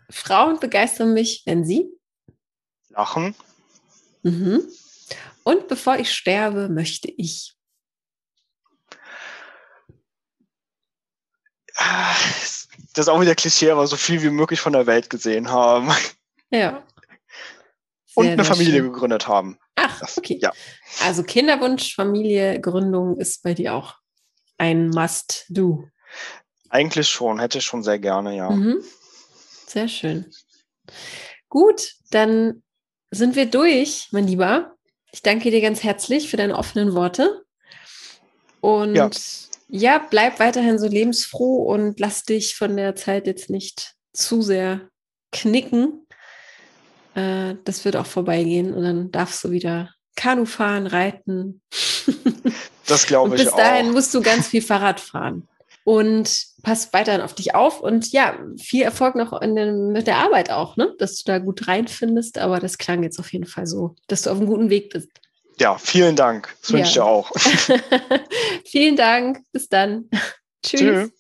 Frauen begeistern mich, wenn sie lachen. Mhm. Und bevor ich sterbe, möchte ich. Das ist auch wieder Klischee, aber so viel wie möglich von der Welt gesehen haben. Ja. Sehr, Und eine Familie schön. gegründet haben. Ach, okay. Ja. Also Kinderwunsch, Familie, Gründung ist bei dir auch ein Must-Do. Eigentlich schon, hätte ich schon sehr gerne, ja. Mhm. Sehr schön. Gut, dann sind wir durch, mein Lieber. Ich danke dir ganz herzlich für deine offenen Worte. Und ja, ja bleib weiterhin so lebensfroh und lass dich von der Zeit jetzt nicht zu sehr knicken. Äh, das wird auch vorbeigehen und dann darfst du wieder Kanu fahren, reiten. Das glaube ich auch. Bis dahin musst du ganz viel Fahrrad fahren. Und pass weiterhin auf dich auf und ja, viel Erfolg noch den, mit der Arbeit auch, ne? Dass du da gut reinfindest, aber das klang jetzt auf jeden Fall so, dass du auf einem guten Weg bist. Ja, vielen Dank. Das ja. wünsche ich dir auch. vielen Dank. Bis dann. Tschüss. Tschüss.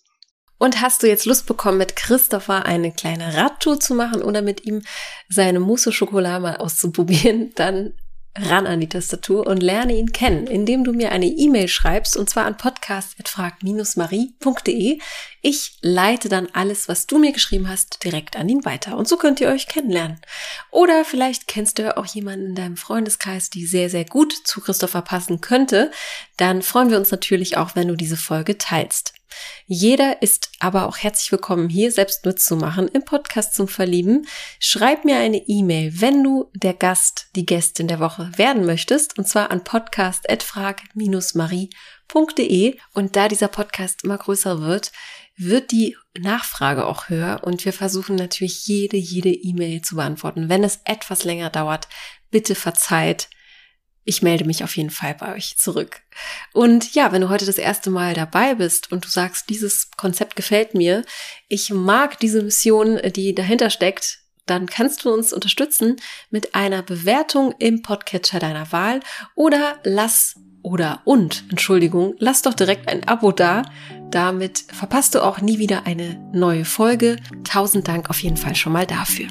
Und hast du jetzt Lust bekommen, mit Christopher eine kleine Radtour zu machen oder mit ihm seine Mousse Schokolade mal auszuprobieren, dann ran an die Tastatur und lerne ihn kennen, indem du mir eine E-Mail schreibst und zwar an podcast.frag-marie.de. Ich leite dann alles, was du mir geschrieben hast, direkt an ihn weiter und so könnt ihr euch kennenlernen. Oder vielleicht kennst du auch jemanden in deinem Freundeskreis, die sehr, sehr gut zu Christopher passen könnte. Dann freuen wir uns natürlich auch, wenn du diese Folge teilst. Jeder ist aber auch herzlich willkommen, hier selbst mitzumachen im Podcast zum Verlieben. Schreib mir eine E-Mail, wenn du der Gast, die Gästin der Woche werden möchtest, und zwar an podcast.frag-marie.de. Und da dieser Podcast immer größer wird, wird die Nachfrage auch höher und wir versuchen natürlich jede, jede E-Mail zu beantworten. Wenn es etwas länger dauert, bitte verzeiht ich melde mich auf jeden Fall bei euch zurück. Und ja, wenn du heute das erste Mal dabei bist und du sagst, dieses Konzept gefällt mir, ich mag diese Mission, die dahinter steckt, dann kannst du uns unterstützen mit einer Bewertung im Podcatcher deiner Wahl oder lass oder und, Entschuldigung, lass doch direkt ein Abo da. Damit verpasst du auch nie wieder eine neue Folge. Tausend Dank auf jeden Fall schon mal dafür.